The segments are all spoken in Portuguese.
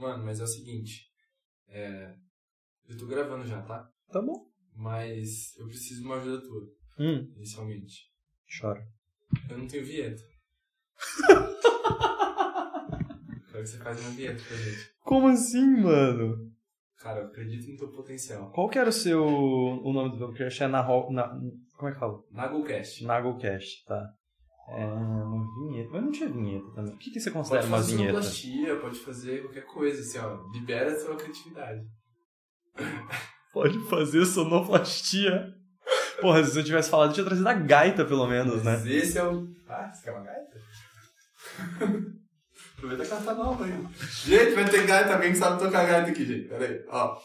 Mano, mas é o seguinte. É... Eu tô gravando já, tá? Tá bom. Mas eu preciso de uma ajuda tua, Hum, inicialmente. chora. Eu não tenho vinheta. Quero que você faça uma vinheta pra gente. Como assim, mano? Cara, eu acredito no teu potencial. Qual que era o seu. O nome do podcast? É na, na Como é que fala? Nagocast. Naglecast, tá. É. Uma vinheta. Mas não tinha vinheta também. O que, que você considera Pode uma fazer vinheta? sonoplastia, pode fazer qualquer coisa, assim, ó. Libera a sua criatividade. Pode fazer sonoplastia. Porra, se eu tivesse falado, eu tinha trazido a gaita, pelo menos, né? Mas esse é o... Ah, você quer uma gaita? Aproveita que ela tá nova aí. Gente, vai ter gaita, alguém que sabe tocar gaita aqui, gente. Pera aí, ó.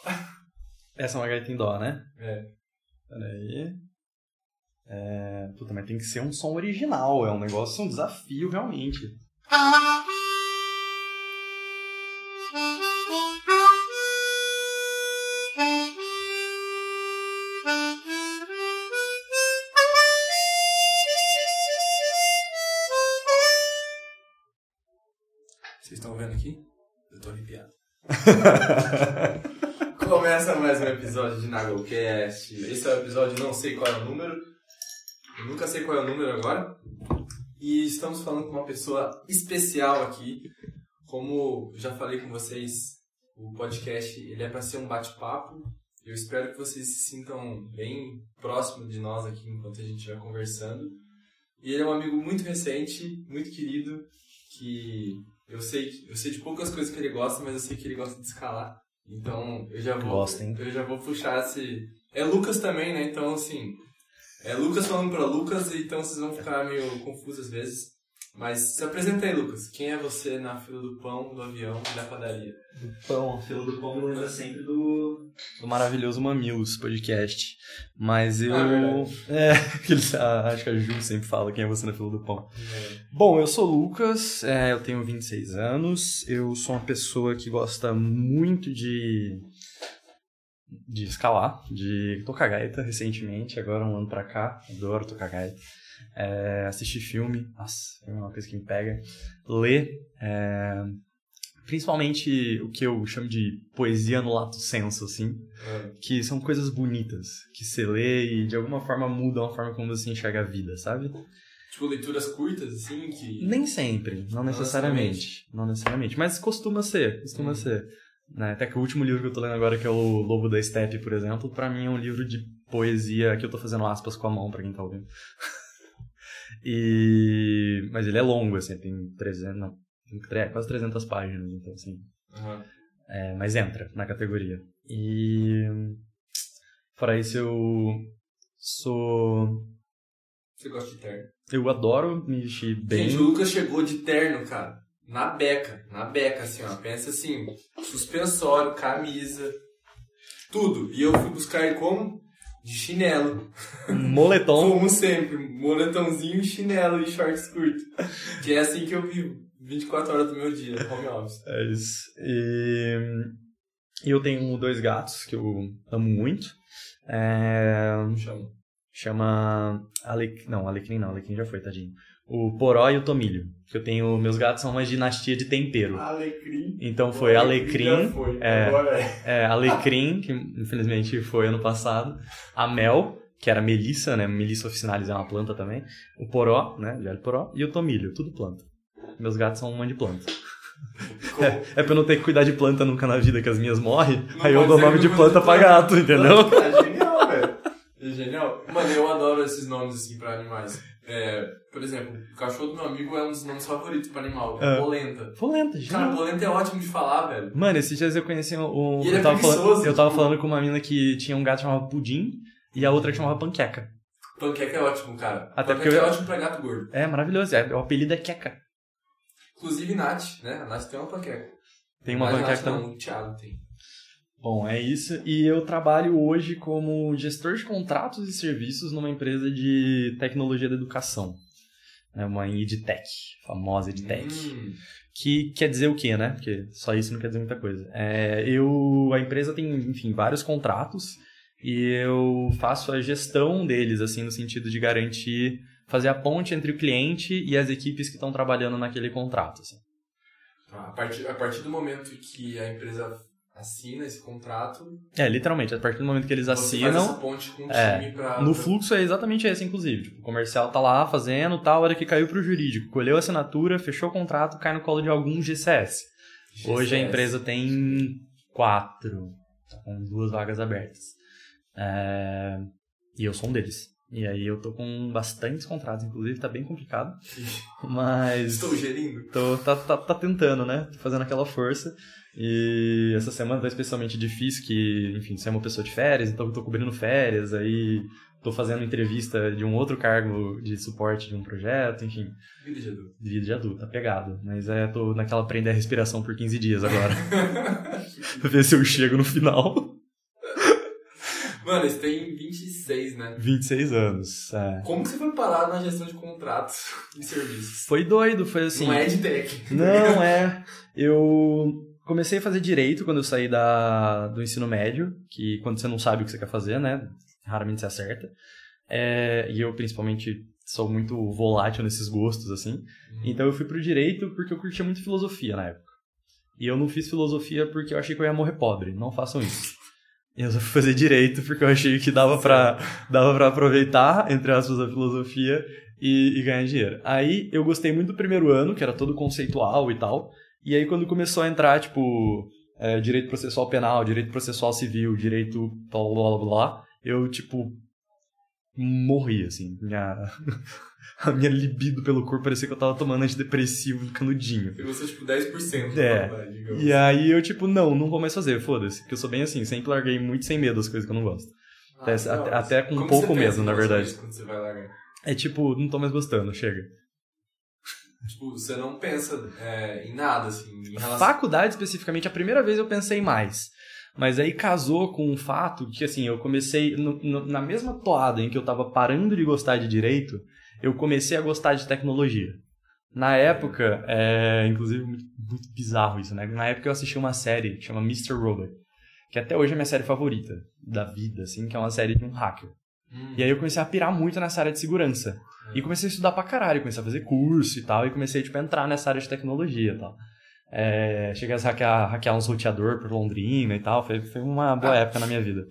Essa é uma gaita em dó, né? É. Peraí. É. Puta, mas tem que ser um som original. É um negócio, um desafio, realmente. Vocês estão vendo aqui? Eu tô arrepiado. Começa mais um episódio de Naglecast. Esse é o episódio, não sei qual é o número. Eu nunca sei qual é o número agora. E estamos falando com uma pessoa especial aqui. Como já falei com vocês, o podcast ele é para ser um bate-papo. Eu espero que vocês se sintam bem próximo de nós aqui enquanto a gente estiver conversando. E ele é um amigo muito recente, muito querido, que eu sei, eu sei de poucas coisas que ele gosta, mas eu sei que ele gosta de escalar. Então, eu já vou, Gosta, hein? eu já vou puxar esse... É Lucas também, né? Então, assim, é Lucas falando pra Lucas, então vocês vão ficar meio confusos às vezes. Mas se apresenta aí, Lucas. Quem é você na fila do pão, do avião e da padaria? Pão, fila do pão me lembra sempre do. Do maravilhoso Mamilos podcast. Mas eu. Ah, é, aqueles- ah, acho que a Ju sempre fala quem é você na fila do pão. Bom, eu sou o Lucas, é, eu tenho 26 anos, eu sou uma pessoa que gosta muito de. De escalar, de tocar gaita recentemente, agora um ano pra cá, adoro tocar gaita. É, assistir filme, nossa, é uma coisa que me pega. Ler, é, principalmente o que eu chamo de poesia no lato senso, assim, Ah, que são coisas bonitas, que você lê e de alguma forma mudam a forma como você enxerga a vida, sabe? Tipo, leituras curtas, assim, que... Nem sempre, não necessariamente. Não necessariamente, mas costuma ser, costuma Hum. ser. Né? Até que o último livro que eu tô lendo agora, que é o Lobo da Steppe, por exemplo, pra mim é um livro de poesia que eu tô fazendo aspas com a mão pra quem tá ouvindo. e... Mas ele é longo, assim, tem 300, não, tem quase 300 páginas, então assim... Aham. É, mas entra na categoria. E... Fora isso, eu sou... Você gosta de terno? Eu adoro me vestir bem. Gente, o Lucas chegou de terno, cara. Na beca. Na beca, assim, ó. Pensa assim, suspensório, camisa, tudo. E eu fui buscar ele como? De chinelo. Moletom. Como sempre, moletãozinho, chinelo e shorts curto. Que é assim que eu vivo. 24 horas do meu dia, home office. É isso. E eu tenho dois gatos que eu amo muito. É, Como chama? chama Alecrim. Não, Alecrim não, Alecrim já foi, tadinho. O Poró e o Tomilho. Que eu tenho. Meus gatos são uma dinastia de tempero. Alecrim. Então foi Já Alecrim. foi, é. agora é. É, Alecrim, que infelizmente foi ano passado. A Mel, que era Melissa, né? Melissa officinalis é uma planta também. O Poró, né? Velho Poró. E o Tomilho, tudo planta. Meus gatos são uma de planta. Como- É pra eu não ter que cuidar de planta nunca na vida, que as minhas morrem. Não aí eu dou nome de planta pra gato, entendeu? É genial, velho. É genial. Mano, eu adoro esses nomes assim pra animais. É, por exemplo, o cachorro do meu amigo é um dos nomes favoritos pra animal. É. Polenta. Polenta, Cara, genial. polenta é ótimo de falar, velho. Mano, esses dias eu conheci um. E ele eu, é tava falando, preguiçoso, eu tava tipo- falando com uma mina que tinha um gato chamado Pudim e a outra que chamava Panqueca. Panqueca é ótimo, cara. Até Panqueca porque eu- é ótimo pra gato gordo. É maravilhoso, é, o apelido é Queca. Inclusive Nath, né? A Nath tem uma panqueca. Tem uma Mas panqueca Nath também. Não, o Thiago tem. Bom, é isso. E eu trabalho hoje como gestor de contratos e serviços numa empresa de tecnologia da educação. É uma EdTech, famosa EdTech. Hum, Que quer dizer o quê, né? Porque só isso não quer dizer muita coisa. É, eu, a empresa tem, enfim, vários contratos e eu faço a gestão deles, assim, no sentido de garantir, fazer a ponte entre o cliente e as equipes que estão trabalhando naquele contrato, assim. A partir, a partir do momento que a empresa assina esse contrato. É, literalmente, a partir do momento que eles assinam. É, pra, No fluxo é exatamente esse, inclusive. Tipo, o comercial tá lá fazendo, tal, hora que caiu pro jurídico, colheu a assinatura, fechou o contrato, cai no colo de algum GCS. GCS. Hoje a empresa tem quatro, tá com duas vagas abertas. É... E eu sou um deles. E aí eu tô com bastantes contratos, inclusive tá bem complicado. Mas. Estou gerindo? Tô, tá, tá, tá tentando, né? Tô fazendo aquela força. E essa semana tá especialmente difícil, que, enfim, você é uma pessoa de férias, então eu tô cobrindo férias, aí tô fazendo entrevista de um outro cargo de suporte de um projeto, enfim. Vida de adulto. Vida de adulto, tá pegado. Mas é, tô naquela prender a respiração por 15 dias agora. Ver se eu chego no final. Mano, você tem 26, né? 26 anos, é. Como que você foi parar na gestão de contratos e serviços? Foi doido, foi assim... Não é de tech. Não, é... Eu comecei a fazer direito quando eu saí da, do ensino médio, que quando você não sabe o que você quer fazer, né? Raramente se acerta. É, e eu, principalmente, sou muito volátil nesses gostos, assim. Uhum. Então eu fui pro direito porque eu curtia muito filosofia na época. E eu não fiz filosofia porque eu achei que eu ia morrer pobre. Não façam isso. Eu só fui fazer direito porque eu achei que dava pra, dava pra aproveitar, entre aspas, a filosofia e, e ganhar dinheiro. Aí eu gostei muito do primeiro ano, que era todo conceitual e tal. E aí quando começou a entrar, tipo, é, direito processual penal, direito processual civil, direito blá blá blá blá, eu, tipo, morri, assim. Minha... a minha libido pelo corpo parecia que eu tava tomando antidepressivo canudinho. E você, tipo, 10% é. E aí eu, tipo, não, não vou mais fazer, foda-se. Porque eu sou bem assim, sempre larguei muito sem medo as coisas que eu não gosto. Ah, até, até, até, com Como pouco medo, na verdade. Quando você vai largar? É tipo, não tô mais gostando, chega. Tipo, você não pensa é, em nada, assim, em relação... Faculdade, especificamente, a primeira vez eu pensei mais. Mas aí casou com o fato que, assim, eu comecei... No, no, na mesma toada em que eu tava parando de gostar de direito, eu comecei a gostar de tecnologia. Na época, é, inclusive, muito, muito bizarro isso, né? Na época eu assisti uma série que chama Mr. Robot, que até hoje é minha série favorita da vida, assim, que é uma série de um hacker. Hum. E aí eu comecei a pirar muito nessa área de segurança. E comecei a estudar pra caralho, comecei a fazer curso e tal, e comecei, tipo, a entrar nessa área de tecnologia e tal. É, cheguei a hackear, hackear uns roteador por Londrina e tal, foi, foi uma boa ah. época na minha vida.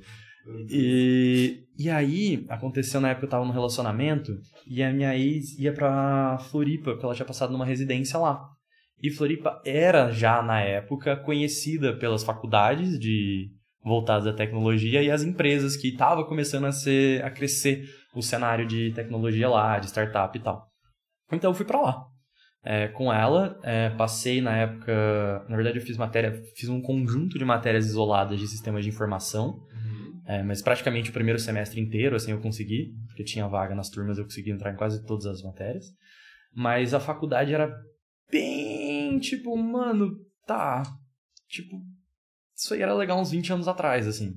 E, e aí, aconteceu na época que eu tava num relacionamento, e a minha ex ia pra Floripa, porque ela tinha passado numa residência lá. E Floripa era já, na época, conhecida pelas faculdades de voltadas à tecnologia e as empresas que estavam começando a, ser, a crescer o cenário de tecnologia lá, de startup e tal. Então eu fui para lá. É, com ela, é, passei na época, na verdade eu fiz matéria, fiz um conjunto de matérias isoladas de sistemas de informação, uhum. é, mas praticamente o primeiro semestre inteiro, assim, eu consegui, porque tinha vaga nas turmas, eu consegui entrar em quase todas as matérias. Mas a faculdade era bem, tipo, mano, tá, tipo, isso aí era legal uns 20 anos atrás, assim.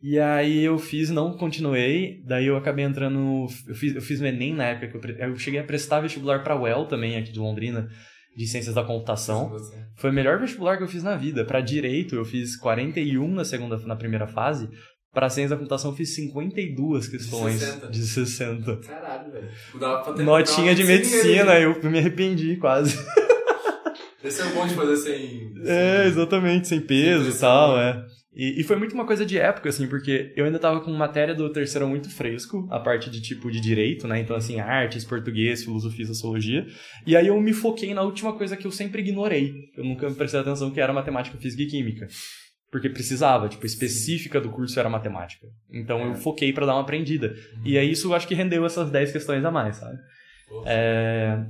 E aí eu fiz, não continuei, daí eu acabei entrando, eu fiz, eu fiz o Enem na época, que eu, eu cheguei a prestar vestibular para UEL também, aqui de Londrina, de Ciências da Computação. Foi o melhor vestibular que eu fiz na vida. Para Direito eu fiz 41 na segunda, na primeira fase, para Ciências da Computação eu fiz 52 questões de 60. De 60. Caralho, velho. Notinha de medicina, eu me arrependi quase. Esse é o bom de fazer sem... sem... É, exatamente, sem peso e tal, é. E, e, foi muito uma coisa de época, assim, porque eu ainda tava com matéria do terceiro muito fresco, a parte de tipo de direito, né? Então, assim, artes, português, filosofia, sociologia. E aí eu me foquei na última coisa que eu sempre ignorei. Eu nunca prestei atenção que era matemática, física e química. Porque precisava, tipo, específica do curso era matemática. Então é. eu foquei para dar uma aprendida. Uhum. E aí isso eu acho que rendeu essas 10 questões a mais, sabe? É...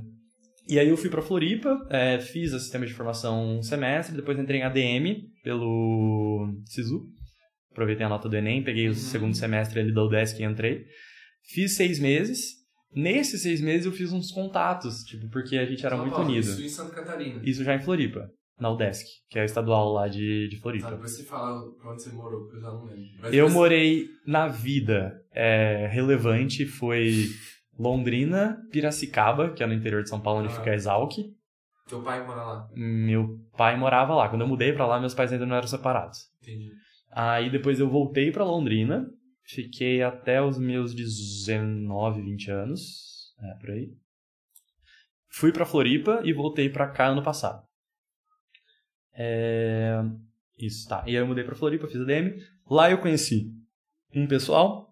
E aí eu fui para Floripa, é, fiz o sistema de formação um semestre, depois entrei em ADM pelo SISU. Aproveitei a nota do Enem, peguei o uhum. segundo semestre ali da UDESC e entrei. Fiz seis meses. Nesses seis meses eu fiz uns contatos, tipo, porque a gente era Só muito unido. Isso em Santa Catarina. Isso já em Floripa, na UDESC, que é a estadual lá de, de Floripa. Depois você fala pra onde você morou, porque eu já não lembro. Mas eu morei na vida é, relevante, foi Londrina, Piracicaba, que é no interior de São Paulo, onde ah. fica a Exalc. Teu pai mora lá? Meu pai morava lá. Quando eu mudei para lá, meus pais ainda não eram separados. Entendi. Aí depois eu voltei para Londrina, fiquei até os meus 19, 20 anos, é, por aí. Fui para Floripa e voltei para cá ano passado. É... Isso, tá. E aí eu mudei pra Floripa, fiz a DM. Lá eu conheci um pessoal.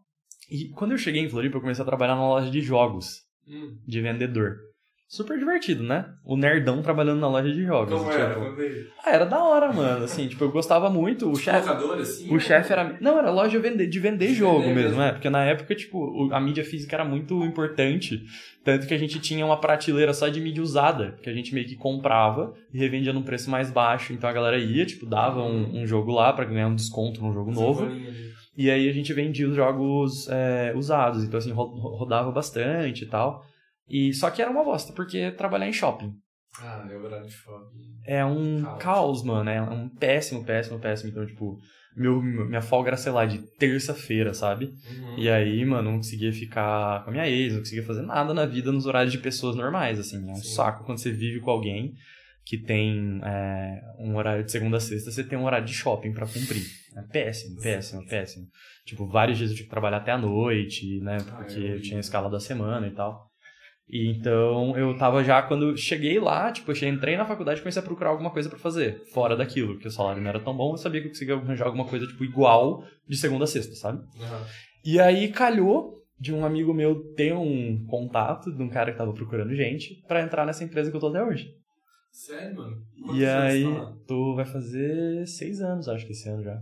E quando eu cheguei em Floripa, eu comecei a trabalhar numa loja de jogos, Hum. de vendedor. Super divertido, né? O nerdão trabalhando na loja de jogos. Como tipo... era? Ah, era da hora, mano. Assim, tipo, eu gostava muito. O chefe. Locador, assim? O chefe era. Não, era loja de vender, de vender De jogo vender mesmo, mesmo. é. Porque na época, tipo, a mídia física era muito importante. Tanto que a gente tinha uma prateleira só de mídia usada, que a gente meio que comprava e revendia num preço mais baixo. Então a galera ia, tipo, dava um, um jogo lá pra ganhar um desconto num jogo novo. Bolinha. E aí a gente vendia os jogos é, usados. Então, assim, ro- rodava bastante e tal. E só que era uma bosta, porque trabalhar em shopping Ah, é horário de shopping. é um Caos. caos, mano. É um péssimo, péssimo, péssimo. Então, tipo, meu, minha folga era, sei lá, de terça-feira, sabe? Uhum. E aí, mano, não conseguia ficar com a minha ex, não conseguia fazer nada na vida nos horários de pessoas normais, assim. É um Sim. saco quando você vive com alguém que tem é, um horário de segunda a sexta, você tem um horário de shopping pra cumprir. É péssimo, péssimo, péssimo. Tipo, vários dias eu tinha que trabalhar até a noite, né? Porque eu tinha a escala da semana e tal. E então eu tava já, quando cheguei lá, tipo, eu entrei na faculdade e comecei a procurar alguma coisa pra fazer, fora daquilo, porque o salário não era tão bom, eu sabia que eu conseguia arranjar alguma coisa, tipo, igual de segunda a sexta, sabe? Aham. E aí calhou de um amigo meu ter um contato de um cara que tava procurando gente pra entrar nessa empresa que eu tô até hoje. Sério, mano? E aí, Quantos tu vai fazer seis anos, acho que esse ano já.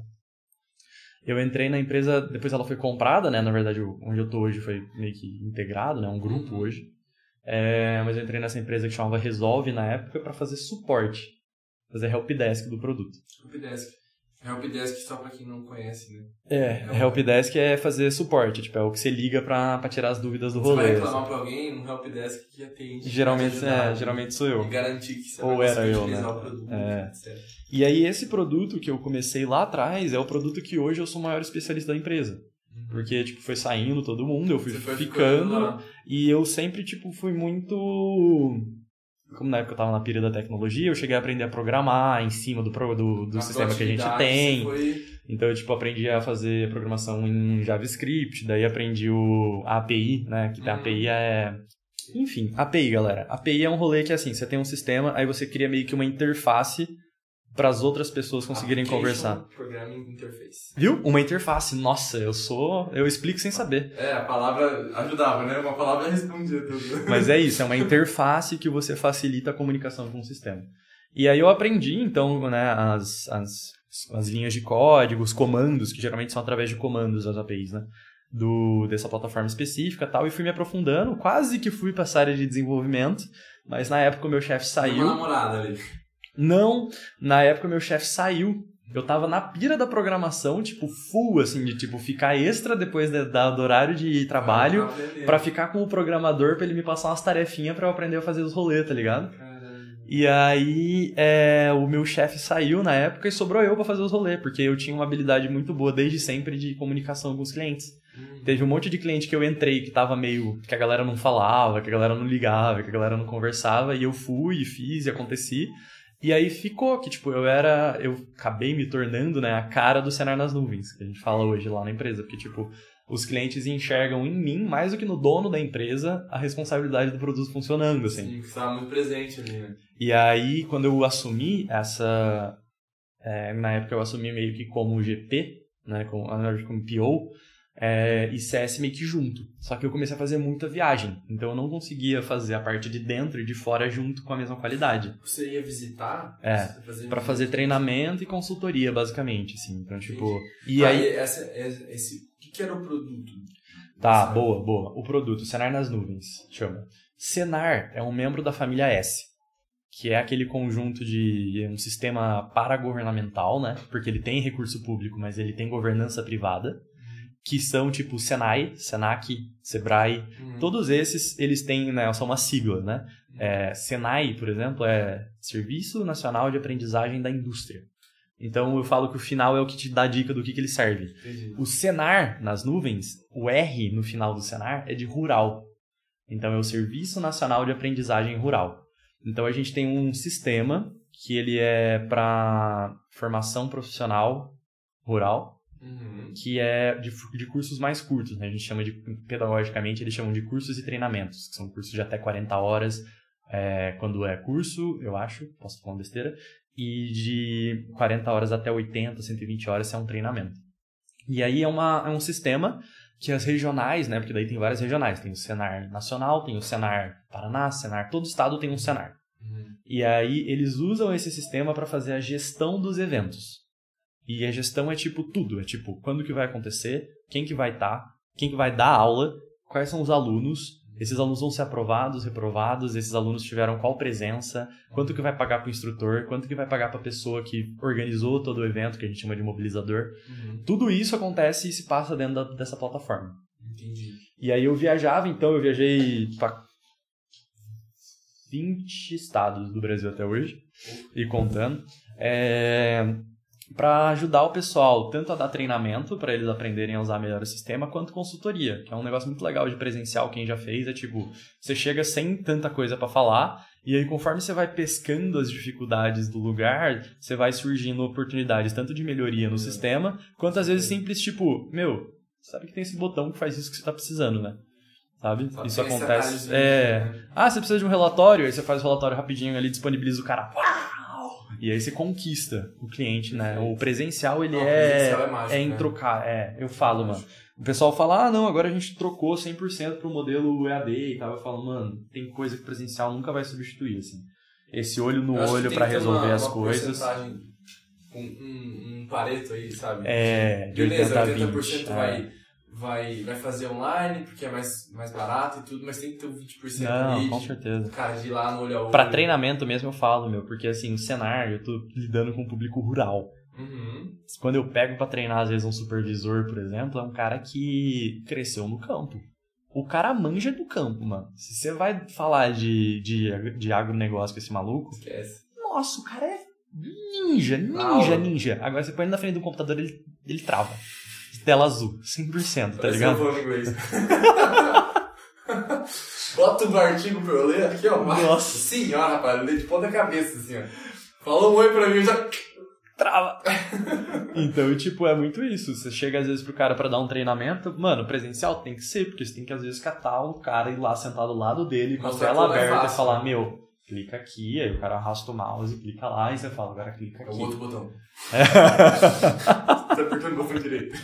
Eu entrei na empresa, depois ela foi comprada, né? Na verdade, onde eu tô hoje foi meio que integrado, né? Um grupo Uhum. hoje. É, mas eu entrei nessa empresa que chamava Resolve na época pra fazer suporte. Fazer helpdesk do produto. Helpdesk. Helpdesk, só pra quem não conhece, né? É, É. helpdesk é fazer suporte, tipo, é o que você liga pra, pra tirar as dúvidas do Você vai rolê. reclamar assim. pra alguém, um helpdesk que atende. Geralmente, vai é, geralmente sou eu. E garantir que você Ou vai era eu, utilizar né? o produto, É. E aí esse produto que eu comecei lá atrás é o produto que hoje eu sou o maior especialista da empresa. Porque, tipo, foi saindo todo mundo, eu fui Você ficando, lá. e eu sempre, tipo, fui muito... Como na época eu tava na pira da tecnologia, eu cheguei a aprender a programar em cima do, do, do sistema que a gente tem. Foi... Então, eu, tipo, aprendi a fazer programação em JavaScript, daí aprendi o a API, né? Que a Uhum. API é... Enfim, API, galera. API é um rolê que, assim, você tem um sistema, aí você cria meio que uma interface para as outras pessoas conseguirem Application conversar. Programming Interface. Viu? Uma interface. Nossa, eu sou... Eu explico sem saber. É, a palavra ajudava, né? Uma palavra respondia tudo. Mas é isso, é uma interface que você facilita a comunicação com o sistema. E aí eu aprendi, então, né, as, as, as linhas de código, os comandos, que geralmente são através de comandos as APIs, né? Do, dessa plataforma específica e tal, e fui me aprofundando, quase que fui para essa área de desenvolvimento, mas na época o meu chefe Uma saiu. namorada ali. Não, na época meu chefe saiu. Eu tava na pira da programação, tipo, full, assim, de tipo, ficar extra depois da- da- do horário de trabalho. Pra aprender. Pra ficar com o programador pra ele me passar umas tarefinhas pra eu aprender a fazer os rolês, tá ligado? Caralho. E aí, é, o meu chefe saiu na época e sobrou eu pra fazer os rolês, porque eu tinha uma habilidade muito boa desde sempre de comunicação com os clientes. Hum. Teve um monte de cliente que eu entrei que tava meio. que a galera não falava, que a galera não ligava, que a galera não conversava, e eu fui e fiz e aconteci. E aí ficou que, tipo, eu era. Eu acabei me tornando, né, a cara do cenário nas nuvens, que a gente fala hoje lá na empresa. Porque, tipo, os clientes enxergam em mim, mais do que no dono da empresa, a responsabilidade do produto funcionando, assim. Sim, que você tava muito presente ali, né? E aí, quando eu assumi essa. é, na época eu assumi meio que como GP, né? Como, como PO, é, e CS meio que junto. Só que eu comecei a fazer muita viagem. Então eu não conseguia fazer a parte de dentro e de fora junto com a mesma qualidade. Você ia visitar? É, Pra fazer treinamento e consultoria, basicamente, assim. Então, tipo. E E aí. aí, essa, esse, o que, que era o produto? Tá, boa, boa. O produto, Senar nas nuvens, chama. Senar é um membro da família S, que é aquele conjunto de um sistema paragovernamental, né? Porque ele tem recurso público, mas ele tem governança privada, que são tipo Senai, Senac, Sebrae. Hum. Todos esses, eles têm, né, são uma sigla, né? É, Senai, por exemplo, é Serviço Nacional de Aprendizagem da Indústria. Então eu falo que o final é o que te dá dica do que, que ele serve. Entendi. O Senar nas nuvens, o R no final do Senar é de rural. Então é o Serviço Nacional de Aprendizagem Rural. Então a gente tem um sistema que ele é para formação profissional rural, Uhum. Que é de, de cursos mais curtos. Né? A gente chama de, pedagogicamente, eles chamam de cursos e treinamentos, que são cursos de até 40 horas, é, quando é curso, eu acho, posso falar uma besteira, e de 40 horas até 80, 120 horas é um treinamento. E aí é, uma, é um sistema que as regionais, né? Porque daí tem várias regionais. Tem o Senar Nacional, tem o Senar Paraná, Senar, todo estado tem um Senar. Uhum. E aí eles usam esse sistema para fazer a gestão dos eventos. E a gestão é tipo tudo, é tipo quando que vai acontecer, quem que vai estar, tá, quem que vai dar aula, quais são os alunos, esses alunos vão ser aprovados, reprovados, esses alunos tiveram qual presença, quanto que vai pagar para o instrutor, quanto que vai pagar para a pessoa que organizou todo o evento, que a gente chama de mobilizador. Uhum. Tudo isso acontece e se passa dentro da, dessa plataforma. Entendi. E aí eu viajava, então eu viajei para 20 estados do Brasil até hoje, e contando. É para ajudar o pessoal tanto a dar treinamento para eles aprenderem a usar melhor o sistema, quanto consultoria, que é um negócio muito legal de presencial, quem já fez, é tipo, você chega sem tanta coisa para falar, e aí conforme você vai pescando as dificuldades do lugar, você vai surgindo oportunidades tanto de melhoria no é. sistema, quanto às vezes simples tipo, meu, sabe que tem esse botão que faz isso que você está precisando, né? Sabe? Só isso acontece. É. Né? Ah, você precisa de um relatório, aí você faz o relatório rapidinho ali, disponibiliza o cara. E aí você conquista o cliente, né? O presencial, ele não, é, presencial é, mágico, é em né? trocar. É, eu falo, é mano. O pessoal fala, ah, não, agora a gente trocou 100% pro modelo EAD e tal. Eu falo, mano, tem coisa que o presencial nunca vai substituir, assim. Esse olho no olho para resolver uma, as uma coisas. Um, um, um pareto aí, sabe? É, de Beleza, 80%, 80 vai... É vai, vai fazer online, porque é mais, mais barato e tudo, mas tem que ter um 20% Não, ali com certeza. cara de ir lá no olho a olho. Pra treinamento mesmo eu falo, meu, porque assim, o cenário, eu tô lidando com o público rural. Uhum. Quando eu pego para treinar, às vezes, um supervisor, por exemplo, é um cara que cresceu no campo. O cara manja do campo, mano. Se você vai falar de, de, de agronegócio com esse maluco, Esquece. nossa, o cara é ninja, ninja, ninja. Agora você põe ele na frente do computador, ele, ele trava tela azul, 100%, tá Parece ligado? Eu inglês. Bota o artigo pra eu ler aqui, ó. Nossa senhora, rapaz, eu leio de ponta cabeça, assim, ó. Falou um oi pra mim, já... Trava! então, tipo, é muito isso. Você chega às vezes pro cara para dar um treinamento, mano, presencial tem que ser, porque você tem que às vezes catar o cara e ir lá sentado ao lado dele com a tela é aberta é fácil, e falar, né? meu, clica aqui, aí o cara arrasta o mouse, clica lá e você fala, agora clica aqui. É o outro botão. É. tá apertando o botão direito.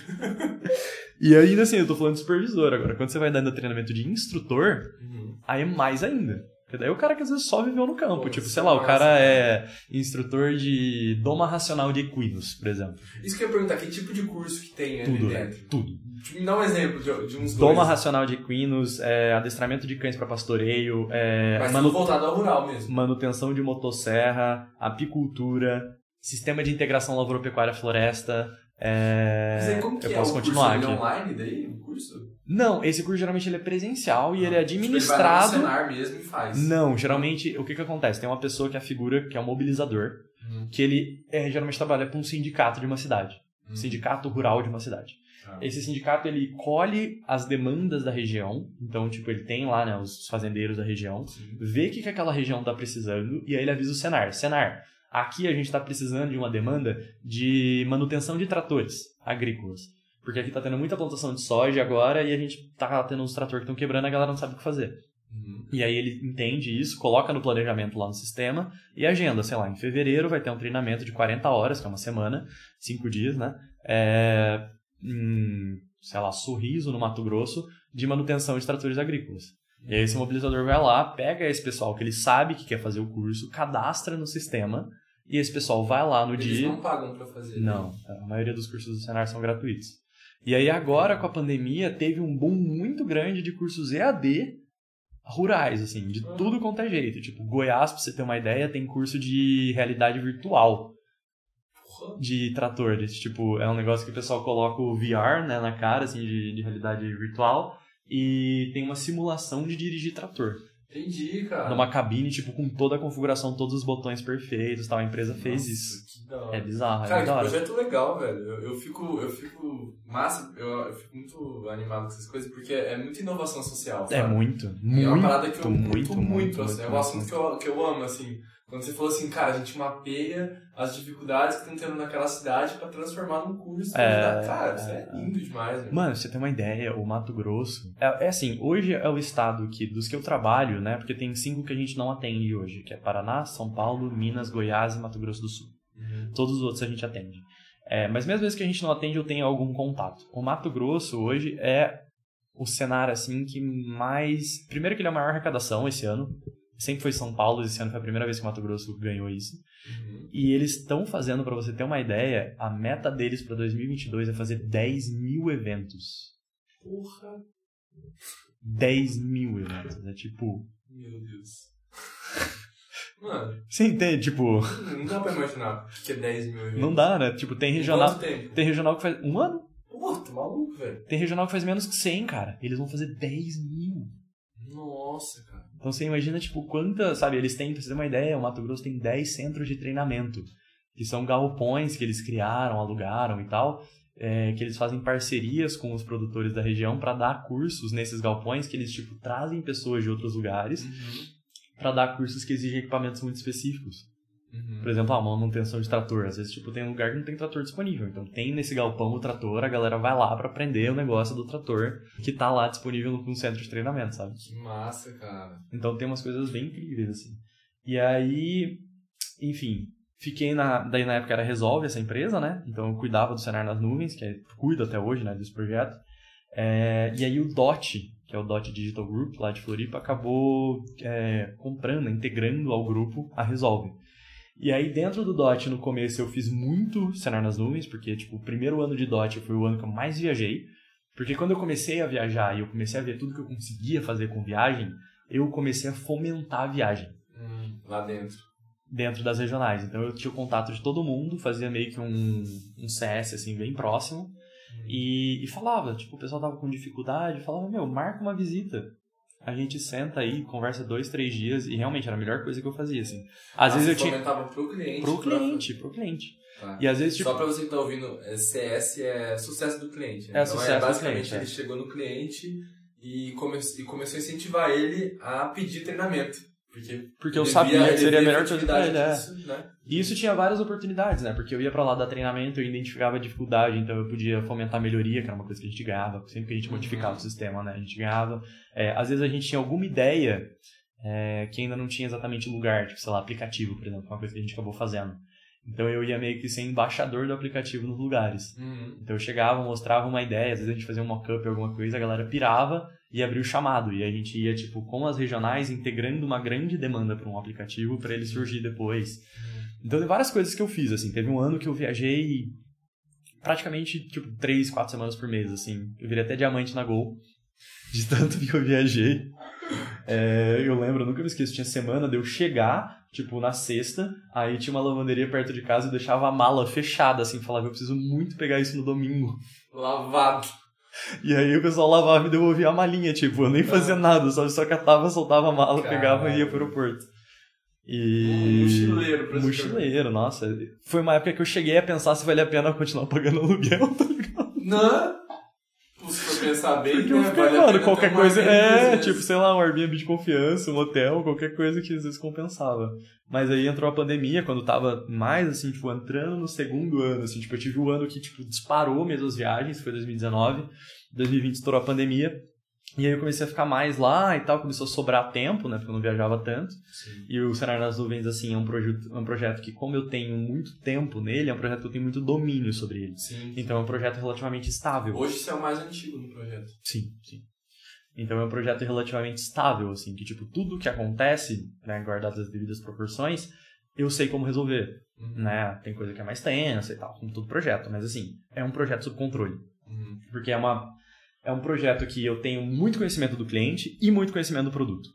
E ainda assim, eu tô falando de supervisor agora. Quando você vai dando treinamento de instrutor, uhum. aí é mais ainda. Porque daí é o cara que às vezes só viveu no campo. Pô, tipo, sei lá, o cara é instrutor de doma racional de equinos, por exemplo. Isso que eu ia perguntar, que tipo de curso que tem tudo, ali dentro? Tudo. Me dá um exemplo de, de uns Doma dois. racional de equinos, é, adestramento de cães para pastoreio, é, Mas manu... voltado ao rural mesmo. manutenção de motosserra, apicultura, sistema de integração lavoura-pecuária-floresta, é... Mas aí como que eu é posso o continuar curso? É online daí, o curso? Não, esse curso geralmente ele é presencial e ele é administrado. Tipo, ele vai no mesmo e faz. Não, geralmente o que que acontece? Tem uma pessoa que é a figura, que é um mobilizador, uhum. que ele é, geralmente trabalha para um sindicato de uma cidade. Uhum. Sindicato rural de uma cidade. Ah. Esse sindicato ele colhe as demandas da região, então tipo ele tem lá né, os fazendeiros da região, Sim. vê o que, que aquela região está precisando e aí ele avisa o Senar. Senar, aqui a gente está precisando de uma demanda de manutenção de tratores agrícolas. Porque aqui está tendo muita plantação de soja agora e a gente está tendo uns tratores que estão quebrando e a galera não sabe o que fazer. Uhum. E aí ele entende isso, coloca no planejamento lá no sistema e agenda, sei lá, em fevereiro vai ter um treinamento de 40 horas, que é uma semana, 5 dias, né? É, em, sei lá, Sorriso, no Mato Grosso, de manutenção de tratores agrícolas. E aí esse mobilizador vai lá, pega esse pessoal que ele sabe que quer fazer o curso, cadastra no sistema, e esse pessoal vai lá no Eles dia... Eles não pagam para fazer. Né? Não, a maioria dos cursos do Senar são gratuitos. E aí agora, com a pandemia, teve um boom muito grande de cursos EAD rurais, assim, de ah. tudo quanto é jeito. Tipo, Goiás, pra você ter uma ideia, tem curso de realidade virtual de tratores. Tipo, é um negócio que o pessoal coloca o VR né, na cara, assim, de, de realidade virtual, e tem uma simulação de dirigir trator. Entendi, cara. Numa cabine, tipo, com toda a configuração, todos os botões perfeitos tal. A empresa Nossa, fez isso. É bizarro, cara, é Cara, que projeto legal, velho. Eu, eu, fico, eu fico massa, eu, eu, fico muito animado com essas coisas, porque é muita inovação social, é sabe? É muito, muito, é uma parada que eu muito, muito, muito, muito assim. Muito, é um assunto que eu, que eu amo, assim Quando você falou assim, cara, a gente mapeia as dificuldades que estão tendo naquela cidade pra transformar num curso. É, cara, isso é é. lindo demais, velho. Mano, você tem uma ideia, o Mato Grosso. É, é assim, hoje é o estado que, dos que eu trabalho, né? Porque tem cinco que a gente não atende hoje, que é Paraná, São Paulo, Minas, Goiás e Mato Grosso do Sul. Uhum. Todos os outros a gente atende. É, mas mesmo esse que a gente não atende, eu tenho algum contato. O Mato Grosso hoje é o cenário assim que mais. Primeiro que ele é a maior arrecadação esse ano. Sempre foi São Paulo, esse ano foi a primeira vez que o Mato Grosso ganhou isso. Uhum. E eles estão fazendo, pra você ter uma ideia, a meta deles pra 2022 é fazer 10 mil eventos. Porra. 10 mil eventos. É tipo. Meu Deus. Mano, Você entende? Tipo, não dá pra imaginar o que é 10 mil eventos. não dá, né? Tipo, tem Em regional. Tem regional que faz. Um ano? Pô, tá maluco, velho. Tem regional que faz menos que 100, cara. Eles vão fazer 10 mil. Nossa, cara. Então você imagina, tipo, quanta, sabe, eles têm, pra você ter uma ideia, o Mato Grosso tem 10 centros de treinamento, que são galpões que eles criaram, alugaram e tal, é, que eles fazem parcerias com os produtores da região para dar cursos nesses galpões, que eles, tipo, trazem pessoas de outros lugares para dar cursos que exigem equipamentos muito específicos. Uhum. Por exemplo, ah, uma manutenção de trator. Às vezes, tipo, tem um lugar que não tem trator disponível. Então, tem nesse galpão o trator, a galera vai lá para aprender o negócio do trator que tá lá disponível num centro de treinamento, sabe? Que massa, cara. Então tem umas coisas bem incríveis, assim. E aí, enfim, fiquei na. Daí na época era Resolve essa empresa, né? Então eu cuidava do cenário nas nuvens, que é, cuido até hoje, né, desse projeto. É, e aí o DOT, que é o DOT Digital Group, lá de Floripa, acabou é, comprando, integrando ao grupo a Resolve. E aí dentro do DOT, no começo, eu fiz muito cenário nas nuvens, porque, tipo, o primeiro ano de DOT foi o ano que eu mais viajei. Porque quando eu comecei a viajar e eu comecei a ver tudo que eu conseguia fazer com viagem, eu comecei a fomentar a viagem Hum, lá dentro. dentro das regionais. Então eu tinha o contato de todo mundo, fazia meio que um, um CS assim bem próximo e, e falava, tipo, o pessoal tava com dificuldade, falava, meu, marca uma visita. A gente senta aí, conversa dois, três dias e realmente era a melhor coisa que eu fazia, assim. Às Ah, vezes eu tinha... pro cliente. Pro pra- cliente, pro cliente. Tá. E às vezes, tipo... Só pra você que tá ouvindo, é, CS é sucesso do cliente. né? É então sucesso é do basicamente cliente, é. ele chegou no cliente e, come e começou a incentivar ele a pedir treinamento. Porque, Porque eu sabia que seria melhor ele, é. disso, né? E isso tinha várias oportunidades, né? Porque eu ia pra lá dar treinamento, eu identificava a dificuldade, então eu podia fomentar a melhoria, que era uma coisa que a gente ganhava, sempre que a gente Uhum. modificava o sistema, né? A gente ganhava. É, às vezes a gente tinha alguma ideia é, que ainda não tinha exatamente lugar, tipo, sei lá, aplicativo, por exemplo, uma coisa que a gente acabou fazendo. Então eu ia meio que ser embaixador do aplicativo nos lugares. Uhum. Então eu chegava, mostrava uma ideia, às vezes a gente fazia um mock-up, alguma coisa, a galera pirava e abria o chamado. E a gente ia, tipo, com as regionais, integrando uma grande demanda para um aplicativo para ele surgir depois. Então tem várias coisas que eu fiz, assim. Teve um ano que eu viajei praticamente, tipo, três, quatro semanas por mês, assim. Eu virei até diamante na Gol, de tanto que eu viajei. É, eu lembro, nunca me esqueço, tinha semana de eu chegar, tipo, na sexta, aí tinha uma lavanderia perto de casa e deixava a mala fechada, assim, falava, eu preciso muito pegar isso no domingo. Lavado. E aí o pessoal lavava e devolvia a malinha, tipo, eu nem fazia nada, só, só catava, soltava a mala, pegava e ia pro aeroporto. E... Um mochileiro, praticamente. Mochileiro, nossa. Foi uma época que eu cheguei a pensar se valia a pena continuar pagando aluguel, tá ligado? Não. Se for pensar bem, Porque né, fiquei, vale mano, qualquer coisa. É, tipo, sei lá, um Airbnb de confiança, um hotel, qualquer coisa que às vezes compensava. Mas aí entrou a pandemia, quando tava mais, assim, tipo, entrando no segundo ano, assim, tipo, eu tive o ano que, tipo, disparou mesmo as viagens, foi 2019. 2020 estourou a pandemia. E aí eu comecei a ficar mais lá e tal, começou a sobrar tempo, né, porque eu não viajava tanto. Sim. E o Cenário nas Nuvens, assim, é um, projeto, é um projeto que, como eu tenho muito tempo nele, é um projeto que eu tenho muito domínio sobre ele. Sim. Então é um projeto relativamente estável. Hoje você é o mais antigo no projeto. Sim, sim. Então é um projeto relativamente estável, assim, que tipo, tudo que acontece, né, guardadas as devidas proporções, eu sei como resolver, Uhum. né? Tem coisa que é mais tensa e tal, como todo projeto, mas assim, é um projeto sob controle. Uhum. Porque é uma é um projeto que eu tenho muito conhecimento do cliente e muito conhecimento do produto.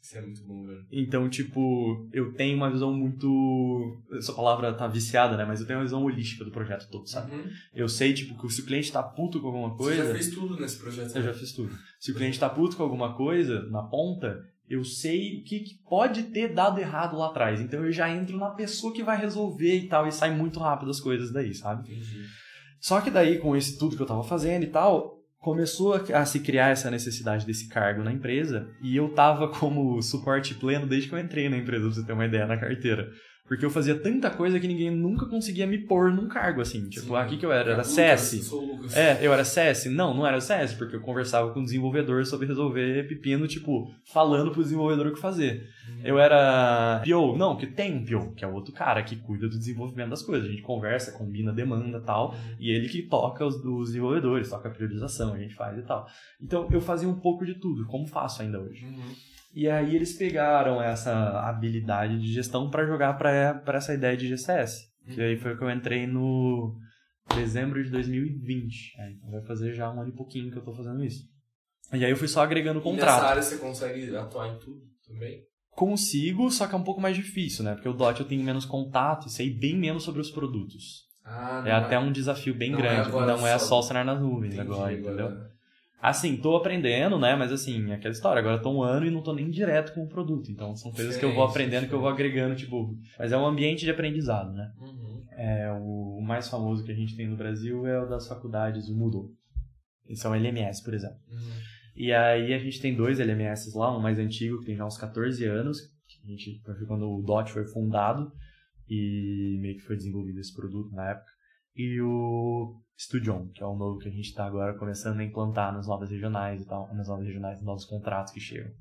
Isso é muito bom, velho. Então, tipo, eu tenho uma visão muito. Essa palavra tá viciada, né? Mas eu tenho uma visão holística do projeto todo, sabe? Uhum. Eu sei, tipo, que se o cliente tá puto com alguma coisa. Você já fez tudo nesse projeto. Eu já fiz tudo. Se o cliente tá puto com alguma coisa na ponta, eu sei o que, que pode ter dado errado lá atrás. Então eu já entro na pessoa que vai resolver e tal, e sai muito rápido as coisas daí, sabe? Entendi. Só que daí, com esse tudo que eu tava fazendo e tal, começou a, se criar essa necessidade desse cargo na empresa e eu tava como suporte pleno desde que eu entrei na empresa, pra você ter uma ideia, na carteira. Porque eu fazia tanta coisa que ninguém nunca conseguia me pôr num cargo, assim. Tipo, Sim. aqui que eu era? Era CS. É, eu era CS? Não, não era CS, porque eu conversava com o desenvolvedor sobre resolver pepino, tipo, falando pro desenvolvedor o que fazer. Eu era PO, não, que tem um PO, que é o outro cara que cuida do desenvolvimento das coisas. A gente conversa, combina demanda e tal, e ele que toca os, os desenvolvedores, toca a priorização, a gente faz e tal. Então eu fazia um pouco de tudo, como faço ainda hoje. Uhum. E aí eles pegaram essa habilidade de gestão para jogar para essa ideia de GCS. Que aí foi que eu entrei no dezembro de 2020. É, então vai fazer já um ano e pouquinho que eu tô fazendo isso. E aí eu fui só agregando E contrato. nessa área você consegue atuar em tudo também? Consigo, só que é um pouco mais difícil, né? Porque o DOT eu tenho menos contato e sei bem menos sobre os produtos. Ah, É até um desafio bem não é grande. agora não é só- só o cenário nas nuvens Entendi, agora, entendeu? agora. Assim, tô aprendendo, né? Mas assim, é aquela história. Agora tô um ano e não tô nem direto com o produto. Então são coisas que eu vou aprendendo, que eu vou agregando, tipo. Mas é um ambiente de aprendizado, né? Uhum. É, o mais famoso que a gente tem no Brasil é o das faculdades, o Moodle. Esse é o LMS, por exemplo. Uhum. E aí a gente tem dois LMS lá, um mais antigo, que tem já uns 14 anos, que a gente, foi quando o DOT foi fundado e meio que foi desenvolvido esse produto na época. E o Studion, que é o novo que a gente está agora começando a implantar nas novas regionais e tal, nas novas regionais, nos novos contratos que chegam.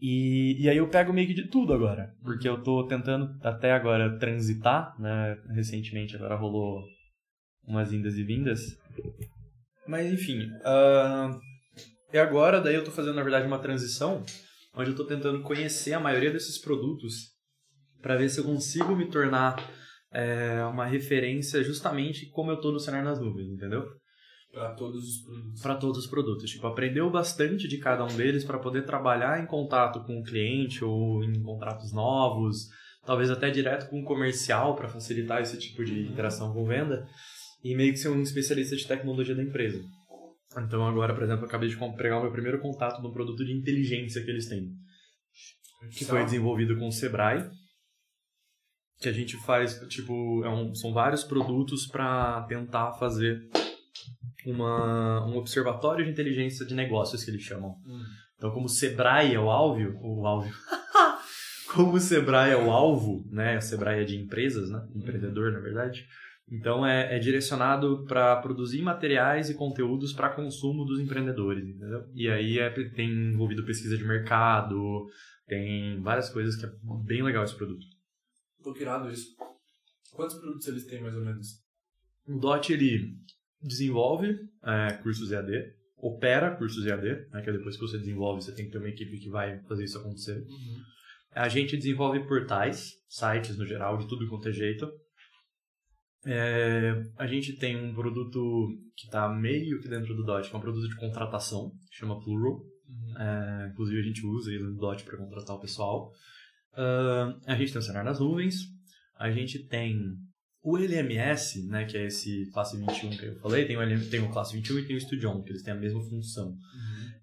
E, e aí eu pego meio que de tudo agora, porque eu tô tentando até agora transitar, né? Recentemente agora rolou umas indas e vindas. Mas enfim, ah, e agora daí eu tô fazendo na verdade uma transição, onde eu tô tentando conhecer a maioria desses produtos para ver se eu consigo me tornar é, uma referência justamente como eu tô no cenário nas nuvens, entendeu? Pra todos os produtos. para todos os produtos. Tipo, aprendeu bastante de cada um deles para poder trabalhar em contato com o cliente ou em contratos novos, talvez até direto com o comercial para facilitar esse tipo de interação com venda e meio que ser um especialista de tecnologia da empresa. Então agora, por exemplo, eu acabei de pegar o meu primeiro contato num produto de inteligência que eles têm, que foi desenvolvido com o Sebrae, que a gente faz, tipo, é um- são vários produtos para tentar fazer uma, um observatório de inteligência de negócios que eles chamam. Hum. Então, como o Sebrae é o alvo, o alvo, como o Sebrae é o alvo, né? O Sebrae é de empresas, né? Empreendedor, na verdade. Então, é, é direcionado para produzir materiais e conteúdos para consumo dos empreendedores, entendeu? E aí é, tem envolvido pesquisa de mercado, tem várias coisas que é bem legal esse produto. Tô pirado isso. Quantos produtos eles têm, mais ou menos? O DOT, ele desenvolve é, cursos EAD, opera cursos EAD, né, que é depois que você desenvolve, você tem que ter uma equipe que vai fazer isso acontecer. A gente desenvolve portais, sites no geral, de tudo quanto é jeito. É, a gente tem um produto que está meio que dentro do DOT, que é um produto de contratação, que chama Plural. É, inclusive a gente usa ele no DOT para contratar o pessoal. Ah, a gente tem o cenário nas nuvens. A gente tem o LMS, né, que é esse classe 21 que eu falei. Tem o, LM, tem o classe 21 e tem o Studion, que eles têm a mesma função.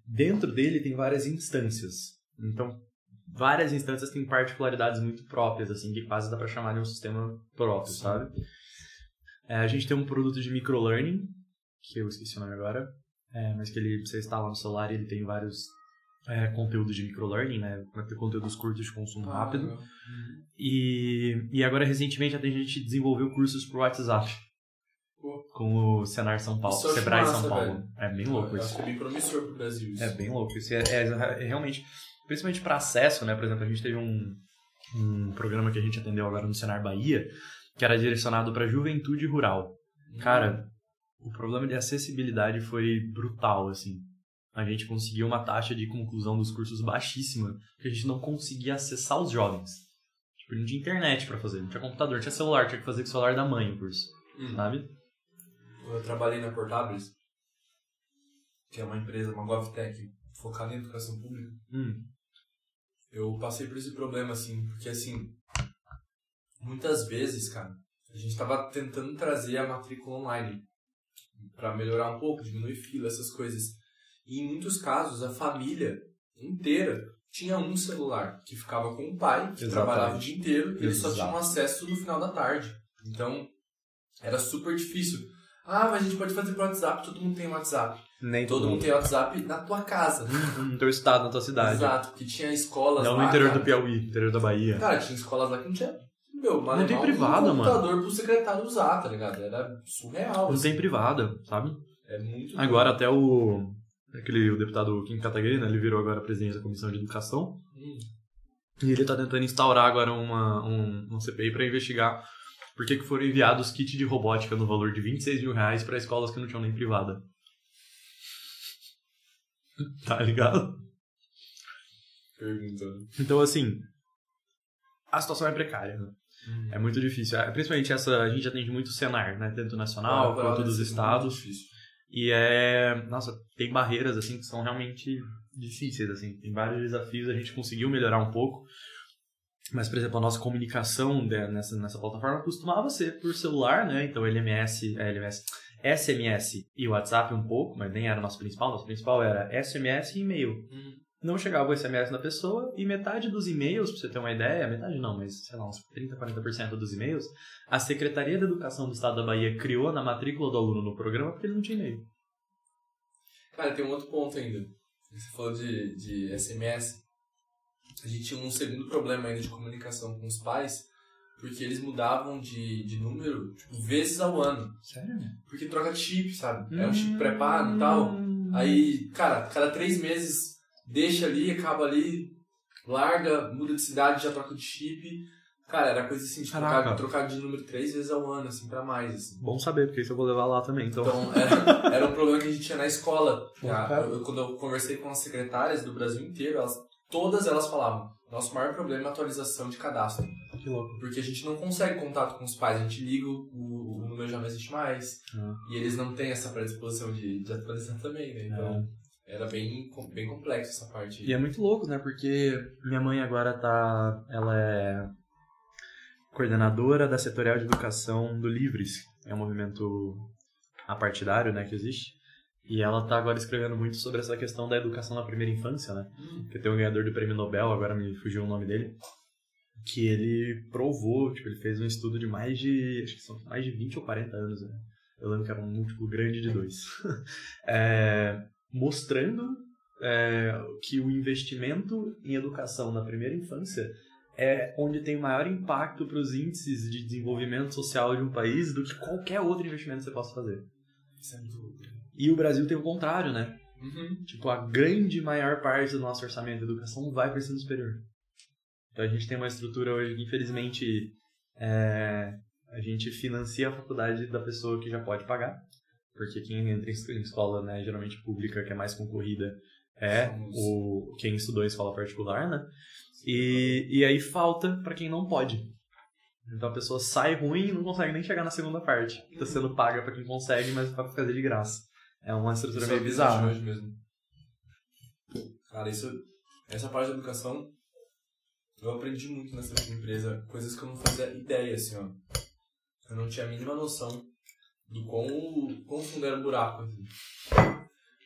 Dentro dele tem várias instâncias. Então, várias instâncias têm particularidades muito próprias, assim, que quase dá para chamar de um sistema próprio, Sim. sabe? É, a gente tem um produto de microlearning, que eu esqueci o nome agora, é, mas que ele, você instala no celular e ele tem vários é, conteúdos de microlearning, né? Vai ter conteúdos curtos de consumo Ah, rápido. E, e agora, recentemente, a gente desenvolveu cursos pro WhatsApp. Pô. Com o Senar São Paulo, Isso Sebrae massa, São Paulo. velho. É bem louco Eu isso. Acho que é bem promissor pro Brasil isso. É bem louco. Isso é, é- é realmente, principalmente para acesso, né? Por exemplo, a gente teve um, um programa que a gente atendeu agora no Senar Bahia, que era direcionado para juventude rural. Cara, o problema de acessibilidade foi brutal, assim. A gente conseguiu uma taxa de conclusão dos cursos baixíssima, porque a gente não conseguia acessar os jovens. Tipo, não tinha internet para fazer, não tinha computador, tinha celular, tinha que fazer com o celular da mãe o curso, Hum. sabe? Eu trabalhei na Portables, que é uma empresa, uma GovTech, focada em educação pública. Hum, Eu passei por esse problema, assim, porque, assim, muitas vezes, cara, a gente tava tentando trazer a matrícula online para melhorar um pouco, diminuir fila, essas coisas. E em muitos casos, a família inteira tinha um celular que ficava com o pai, que Exatamente. trabalhava o dia inteiro, e eles só tinham acesso no final da tarde. Então, era super difícil. Ah, mas a gente pode fazer pro WhatsApp, todo mundo tem WhatsApp. Nem Todo mundo tem WhatsApp na tua casa. No teu estado, na tua cidade. Exato, porque tinha escolas Não lá, no interior cara. do Piauí, interior da Bahia. Cara, tinha escolas lá que não tinha. Meu, mano, Não tem privada, um mano. computador pro secretário usar, tá ligado? Era surreal. Não assim. tem privada, sabe? É muito. Agora até o. Aquele o deputado Kim Kataguiri, né? Ele virou agora presidente da Comissão de Educação. Hum. E ele tá tentando instaurar agora uma, um, um CPI pra investigar por que, que foram enviados kits de robótica no valor de 26 mil reais pra escolas que não tinham nem privada. Tá ligado? Perguntando. Então, assim, a situação é precária, né? Hum. É muito difícil. É, Principalmente essa, a gente atende muito o Senar, né? Tanto nacional Ah, quanto dos ser estados. muito difícil. E é. Nossa, tem barreiras, assim, que são realmente difíceis, assim. Tem vários desafios, a gente conseguiu melhorar um pouco. Mas, por exemplo, a nossa comunicação nessa, nessa plataforma costumava ser por celular, né? Então, LMS, é, LMS, SMS e WhatsApp um pouco, mas nem era o nosso principal. Nosso principal era SMS e e-mail. Hum. Não chegava o SMS na pessoa e metade dos e-mails, pra você ter uma ideia, metade não, mas sei lá, uns 30, 40% dos e-mails, a Secretaria da Educação do Estado da Bahia criou na matrícula do aluno no programa porque ele não tinha e-mail. Cara, tem um outro ponto ainda. Você falou de, de SMS. A gente tinha um segundo problema ainda de comunicação com os pais, porque eles mudavam de, de número tipo, vezes ao ano. Sério? Porque troca de chip, sabe? É um chip pré-pago e tal. Aí, cara, cada três meses deixa ali, acaba ali, larga, muda de cidade, já troca de chip. Cara, era coisa assim, de trocar, trocar de número três vezes ao ano, assim, pra mais, assim. Bom saber, porque isso eu vou levar lá também, então. Então, era, era um problema que a gente tinha na escola. Cara. eu- quando eu conversei com as secretárias do Brasil inteiro, elas, todas elas falavam, nosso maior problema é a atualização de cadastro. que louco. Porque a gente não consegue contato com os pais, a gente liga, o, o número já não existe mais. Ah. E eles não têm essa predisposição de, de atualizar também, né? Então, era bem, bem complexo essa parte. E é muito louco, né? Porque minha mãe agora tá. Ela é coordenadora da setorial de educação do Livres. É um movimento apartidário, né, que existe. E ela tá agora escrevendo muito sobre essa questão da educação na primeira infância, né? Hum, Porque tem um ganhador do prêmio Nobel, agora me fugiu o nome dele, que ele provou, tipo, ele fez um estudo de mais de, acho que são mais de 20 ou 40 anos, né? Eu lembro que era um múltiplo grande de dois. É, mostrando é, que o investimento em educação na primeira infância é onde tem maior impacto para os índices de desenvolvimento social de um país do que qualquer outro investimento que você possa fazer. E o Brasil tem o contrário, né? Uhum. Tipo, a grande maior parte do nosso orçamento de educação vai para o ensino superior. Então a gente tem uma estrutura hoje que, infelizmente, é, a gente financia a faculdade da pessoa que já pode pagar. Porque quem entra em escola, né, geralmente pública, que é mais concorrida, é o quem estudou em escola particular, né? E, e aí falta para quem não pode. Então a pessoa sai ruim e não consegue nem chegar na segunda parte. Tá sendo paga para quem consegue, mas vai fazer de graça. É uma estrutura Isso é meio de bizarra. hoje mesmo. Cara, isso, essa parte da educação, eu aprendi muito nessa empresa, coisas que eu não fazia ideia, assim, ó. Eu não tinha a mínima noção do quão, quão fundo era o buraco, assim.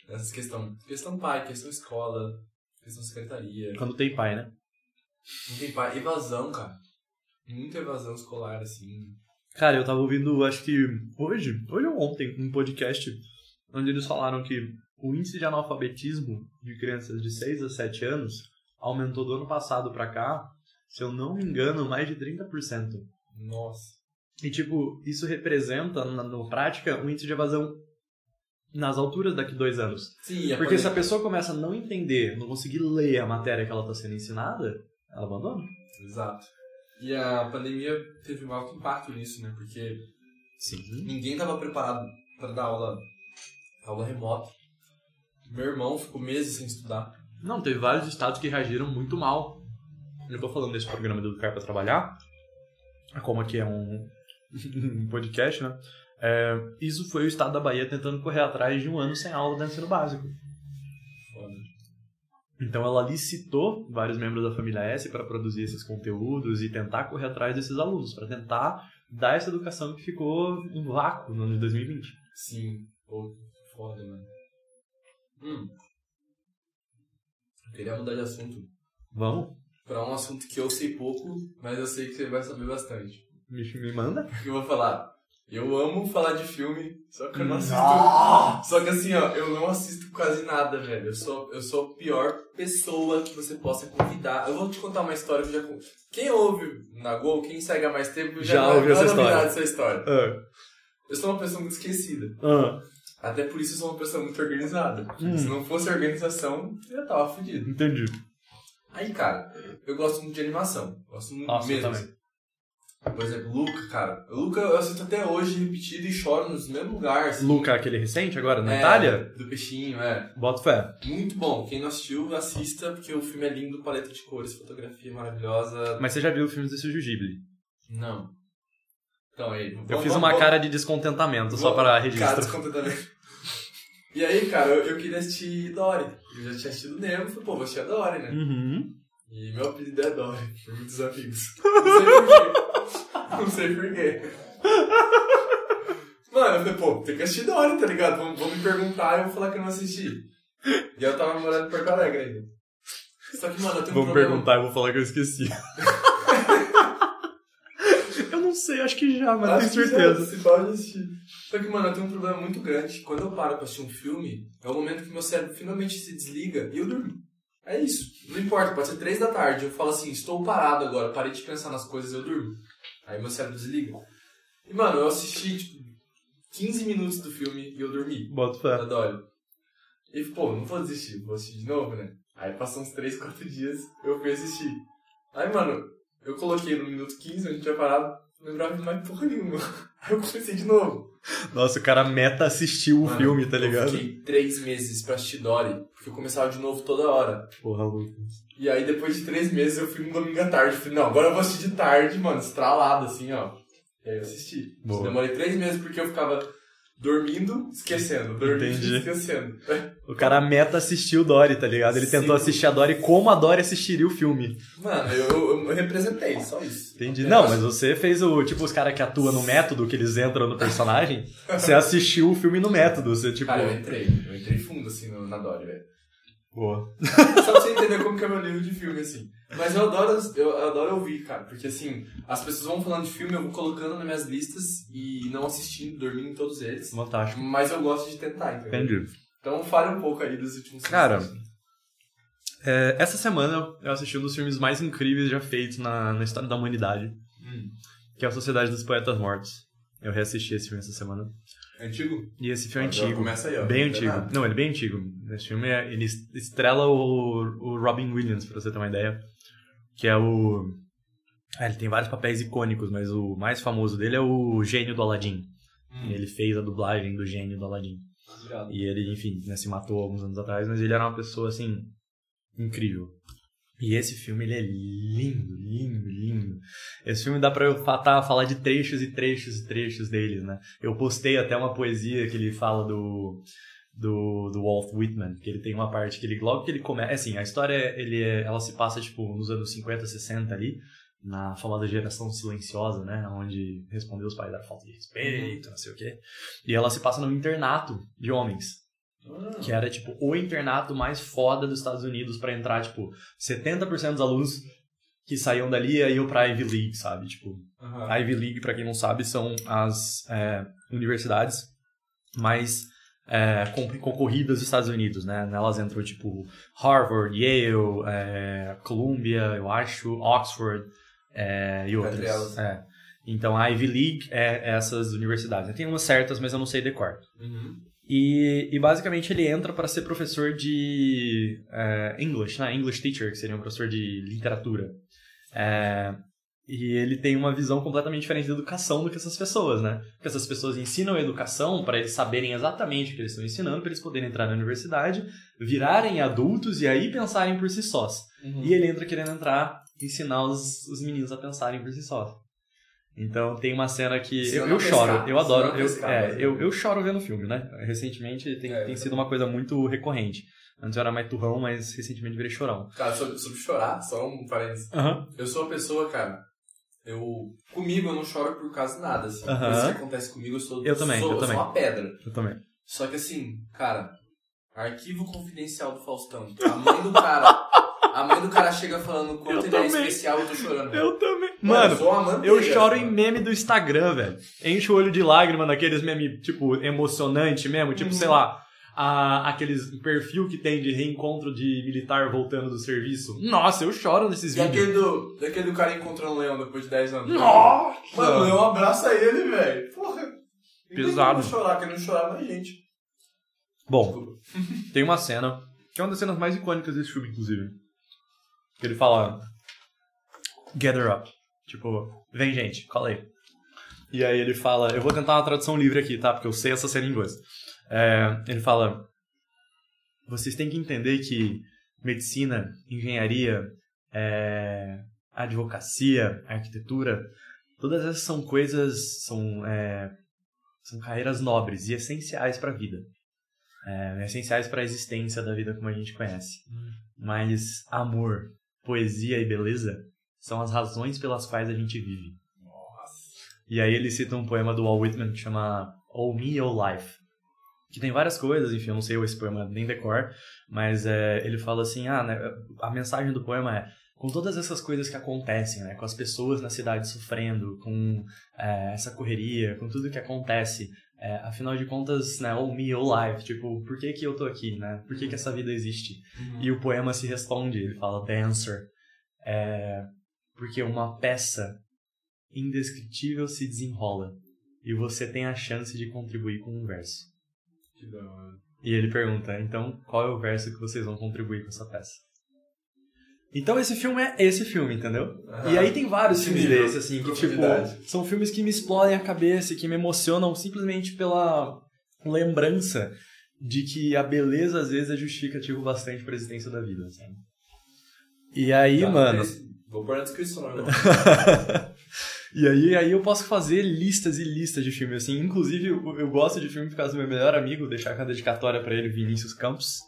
Nessas questão. Questão pai, questão escola, questão secretaria. Quando tem pai, né? Não tem pai. Evasão, cara. Muita evasão escolar, assim. Cara, eu tava ouvindo, acho que hoje, hoje ou ontem, um podcast onde eles falaram que o índice de analfabetismo de crianças de 6 a 7 anos aumentou do ano passado pra cá, se eu não me engano, mais de 30%. Nossa. E, tipo, isso representa, na, na prática, um índice de evasão nas alturas daqui dois anos. Sim, a Porque se a pessoa começa a não entender, não conseguir ler a matéria que ela tá sendo ensinada, ela abandona. Exato. E a pandemia teve um alto impacto nisso, né? Porque Sim. ninguém estava preparado para dar aula, aula remota. Meu irmão ficou meses sem estudar. Não, teve vários estados que reagiram muito mal. Eu tô falando desse programa do Educar para Trabalhar, como aqui é um, um podcast, né? É, isso foi o estado da Bahia tentando correr atrás de um ano sem aula do ensino básico. Foda. Então ela licitou vários membros da família S para produzir esses conteúdos e tentar correr atrás desses alunos, para tentar dar essa educação que ficou em vácuo no ano de 2020. Sim. Pô, foda, mano. Hum. Eu queria mudar de assunto. Vamos? Pra um assunto que eu sei pouco, mas eu sei que você vai saber bastante. Me, me manda? Eu vou falar. Eu amo falar de filme, só que eu não assisto. Só que assim, ó, eu não assisto quase nada, velho. Eu sou, eu sou a pior pessoa que você possa convidar. Eu vou te contar uma história que eu já contei. Quem ouve na Gol, quem segue há mais tempo, já, Já não- ouviu essa novidade história. essa história. Ah, Eu sou uma pessoa muito esquecida. ah, Até por isso eu sou uma pessoa muito organizada. Hum. Se não fosse organização, eu já tava fudido. entendi. Aí, cara, eu gosto muito de animação. Gosto muito Nossa, eu mesmo. Por exemplo, Luca, cara. Luca eu assisto até hoje repetido e choro nos mesmos lugares. assim. Luca, aquele recente agora, na É, Itália? Do peixinho, é. Bota fé. Muito bom. Quem não assistiu, assista, porque o filme é lindo, paleta de cores, fotografia maravilhosa. Mas você já viu filmes do Estúdio Ghibli? Não. Então aí. Eu vamos- fiz uma vamos- cara de descontentamento só para Cara, registro. descontentamento. E aí, cara, eu, eu queria assistir Dory. Eu já tinha assistido Nemo, falei, pô, vou assistir a Dory, né? Uhum. E meu apelido é Dory, por muitos amigos. Não sei porquê. Não sei porquê. Mano, eu falei, pô, tem que assistir Dory, tá ligado? Vão, vão me perguntar e eu vou falar que eu não assisti. E eu tava morando em Porto Alegre ainda. Só que, mano, eu tenho um Vamos problema. perguntar, eu vou falar que eu esqueci. eu não sei, acho que já, mas tenho certeza. Se pode assistir. Só que, mano, eu tenho um problema muito grande. Quando eu paro pra assistir um filme, é o momento que meu cérebro finalmente se desliga e eu durmo. É isso. Não importa, pode ser três da tarde. Eu falo assim, estou parado agora, parei de pensar nas coisas eu durmo. Aí meu cérebro desliga. E, mano, eu assisti, tipo, 15 minutos do filme e eu dormi. Bota fé. Dolly. E, pô, não vou desistir, vou assistir de novo, né? Aí passou uns 3, 4 dias, eu fui assistir. Aí, mano, eu coloquei no minuto 15, a gente tinha parado, não lembrava de mais porra nenhuma. Aí eu comecei de novo. Nossa, o cara meta assistiu o Mano, filme, tá ligado? Eu fiquei 3 meses pra assistir Dory, porque eu começava de novo toda hora. Porra, Lucas. E aí, depois de 3 meses, eu fui no domingo à tarde. Falei, não, agora eu vou assistir de tarde, mano, estralado, assim, ó. E aí eu assisti. Boa. Demorei 3 meses porque eu ficava dormindo, esquecendo. Dormindo, Entendi. esquecendo. O cara meta assistiu o Dory, tá ligado? Ele tentou Sim. assistir a Dory como a Dory assistiria o filme. Mano, eu, eu representei, só isso. Entendi. É, Não, mas você fez o. Tipo, os caras que atuam no método, que eles entram no personagem. Você assistiu o filme no método. Você, tipo. Cara, eu entrei. Eu entrei fundo, assim, na Dory, velho. Boa. Só pra você entender como que é meu livro de filme, assim. Mas eu adoro, eu adoro ouvir, cara. Porque, assim, as pessoas vão falando de filme, eu vou colocando nas minhas listas e não assistindo, dormindo em todos eles. Fantástico. Mas eu gosto de tentar, entendeu? Entendi. Então fale um pouco aí dos últimos Cara. É, essa semana eu assisti um dos filmes mais incríveis já feitos na, na história da humanidade, Hum. que é A Sociedade dos Poetas Mortos. Eu reassisti esse filme essa semana. Antigo? E esse filme é antigo. começa aí, ó. Bem Não antigo. nada. Não, ele é bem antigo. Esse filme é, ele estrela o, o Robin Williams, pra você ter uma ideia. Que é o. Ah, ele tem vários papéis icônicos, mas o mais famoso dele é o gênio do Aladdin. Hum. Ele fez a dublagem do gênio do Aladdin. Obrigado. E ele, enfim, né, se matou alguns anos atrás, mas ele era uma pessoa, assim, incrível. E esse filme, ele é lindo, lindo, lindo. Esse filme dá pra eu tá, falar de trechos e trechos e trechos dele, né? Eu postei até uma poesia que ele fala do, do, do Walt Whitman, que ele tem uma parte que ele, logo que ele começa, assim, a história, ele é- ela se passa, tipo, nos anos 50, 60 ali, na famosa geração silenciosa, né? Onde respondeu os pais da falta de respeito, não sei o quê. E ela se passa num internato de homens. Que era, tipo, o internato mais foda dos Estados Unidos pra entrar, tipo, 70% dos alunos que saíam dali iam pra Ivy League, sabe? Tipo, a Ivy League, pra quem não sabe, são as é, universidades mais é, con- concorridas dos Estados Unidos, né? Nelas entram, tipo, Harvard, Yale, é, Columbia, eu acho, Oxford é, e outras. É. Então, a Ivy League é essas universidades. Tem umas certas, mas eu não sei decor. Uhum. E, e basicamente ele entra para ser professor de é, English, né? English teacher, que seria um professor de literatura. É, e ele tem uma visão completamente diferente da educação do que essas pessoas, né? Porque essas pessoas ensinam educação para eles saberem exatamente o que eles estão ensinando, para eles poderem entrar na universidade, virarem adultos e aí pensarem por si sós. Uhum. E ele entra querendo entrar, ensinar os, os meninos a pensarem por si sós. Então tem uma cena que Ensinando eu, eu a choro, pescar, eu adoro, eu, pescar, é, eu, eu choro vendo filme, né? Recentemente tem, É, tem sido uma coisa muito recorrente. Antes eu era mais turrão, mas recentemente virei chorão. Cara, sobre, sobre chorar, só um parênteses. Eu sou uma pessoa, cara. Eu. Comigo eu não choro por causa de nada, assim. Coisa que acontece comigo, eu sou. Eu também, sou, eu também. sou uma pedra. Eu também. Só que assim, cara, arquivo confidencial do Faustão. A mãe do cara. A mãe do cara chega falando quanto ele é especial, eu tô chorando. Eu também. Mano, eu choro em meme do Instagram, velho. Enche o olho de lágrima naqueles meme, tipo, emocionante mesmo. Tipo, Uhum. sei lá, a- aqueles perfil que tem de reencontro de militar voltando do serviço. Nossa, eu choro nesses E vídeos. aquele do, daquele do cara encontrando um leão depois de 10 anos. Nossa! Mano, o leão abraça ele, velho. Porra. Pesado. Não chorar, querendo chorar mais gente. Bom, Desculpa. tem uma cena, que é uma das cenas mais icônicas desse filme, inclusive. Que ele fala: Gather up. Tipo, vem gente, cola aí. E aí ele fala: Eu vou tentar uma tradução livre aqui, tá? Porque eu sei essa cena em inglês. É, ele fala: Vocês têm que entender que medicina, engenharia, é, advocacia, arquitetura, todas essas são coisas, são, é, são carreiras nobres e essenciais para a vida. É, essenciais para a existência da vida como a gente conhece. Mas amor, poesia e beleza são as razões pelas quais a gente vive. E aí ele cita um poema do Walt Whitman que chama All Me, All Life. Que tem várias coisas, enfim, eu não sei esse poema nem decor, mas é, ele fala assim, ah, né, a mensagem do poema é com todas essas coisas que acontecem, né, com as pessoas na cidade sofrendo, com é, essa correria, com tudo que acontece, é, afinal de contas, né, all me, all life, tipo, por que que eu tô aqui, né, por que que essa vida existe? E o poema se responde, ele fala, the answer, é, porque uma peça indescritível se desenrola e você tem a chance de contribuir com um verso. Que da hora. E ele pergunta, então, qual é o verso que vocês vão contribuir com essa peça? Então esse filme é esse filme, entendeu? Aham. E aí tem vários filmes nível, desses, assim, que tipo, são filmes que me explodem a cabeça e que me emocionam simplesmente pela lembrança de que a beleza às vezes é justificativo bastante pra existência da vida, sabe? E aí, Tá, mano, esse- Vou pôr na descrição, né, irmão. E aí, aí eu posso fazer listas e listas de filmes, assim. Inclusive, eu, eu gosto de filme por causa do meu melhor amigo, deixar uma dedicatória pra ele, Vinícius Campos,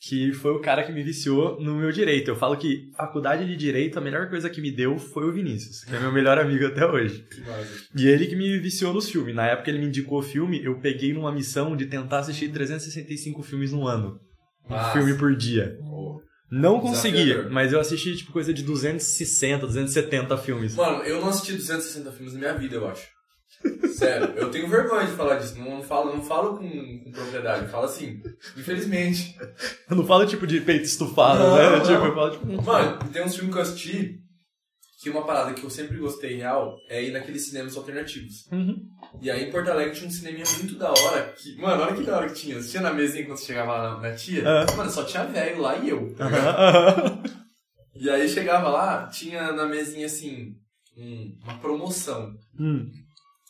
que foi o cara que me viciou no meu direito. Eu falo que faculdade de direito, a melhor coisa que me deu foi o Vinícius, que é meu melhor amigo até hoje. E ele que me viciou nos filmes. Na época ele me indicou o filme, eu peguei numa missão de tentar assistir 365 filmes no ano. Um filme por dia. Pô. Não consegui, mas eu assisti tipo coisa de 260, 270 filmes. Mano, eu não assisti 260 filmes na minha vida, eu acho. Sério, eu tenho vergonha de falar disso. Não, não falo, não falo com, com propriedade. Eu falo assim, infelizmente. Eu não falo tipo de peito estufado, Não, né? não. Tipo, eu falo tipo. Mano, tem uns filmes que eu assisti que uma parada que eu sempre gostei real é ir naqueles cinemas alternativos. Uhum. E aí em Porto Alegre tinha um cineminha muito da hora. Que, mano, olha que da hora que tinha. Você tinha na mesinha quando você chegava lá na, na tia? Ah. Mano, só tinha velho lá e eu. tá aham. E aí chegava lá, tinha na mesinha assim, um- uma promoção. Hum.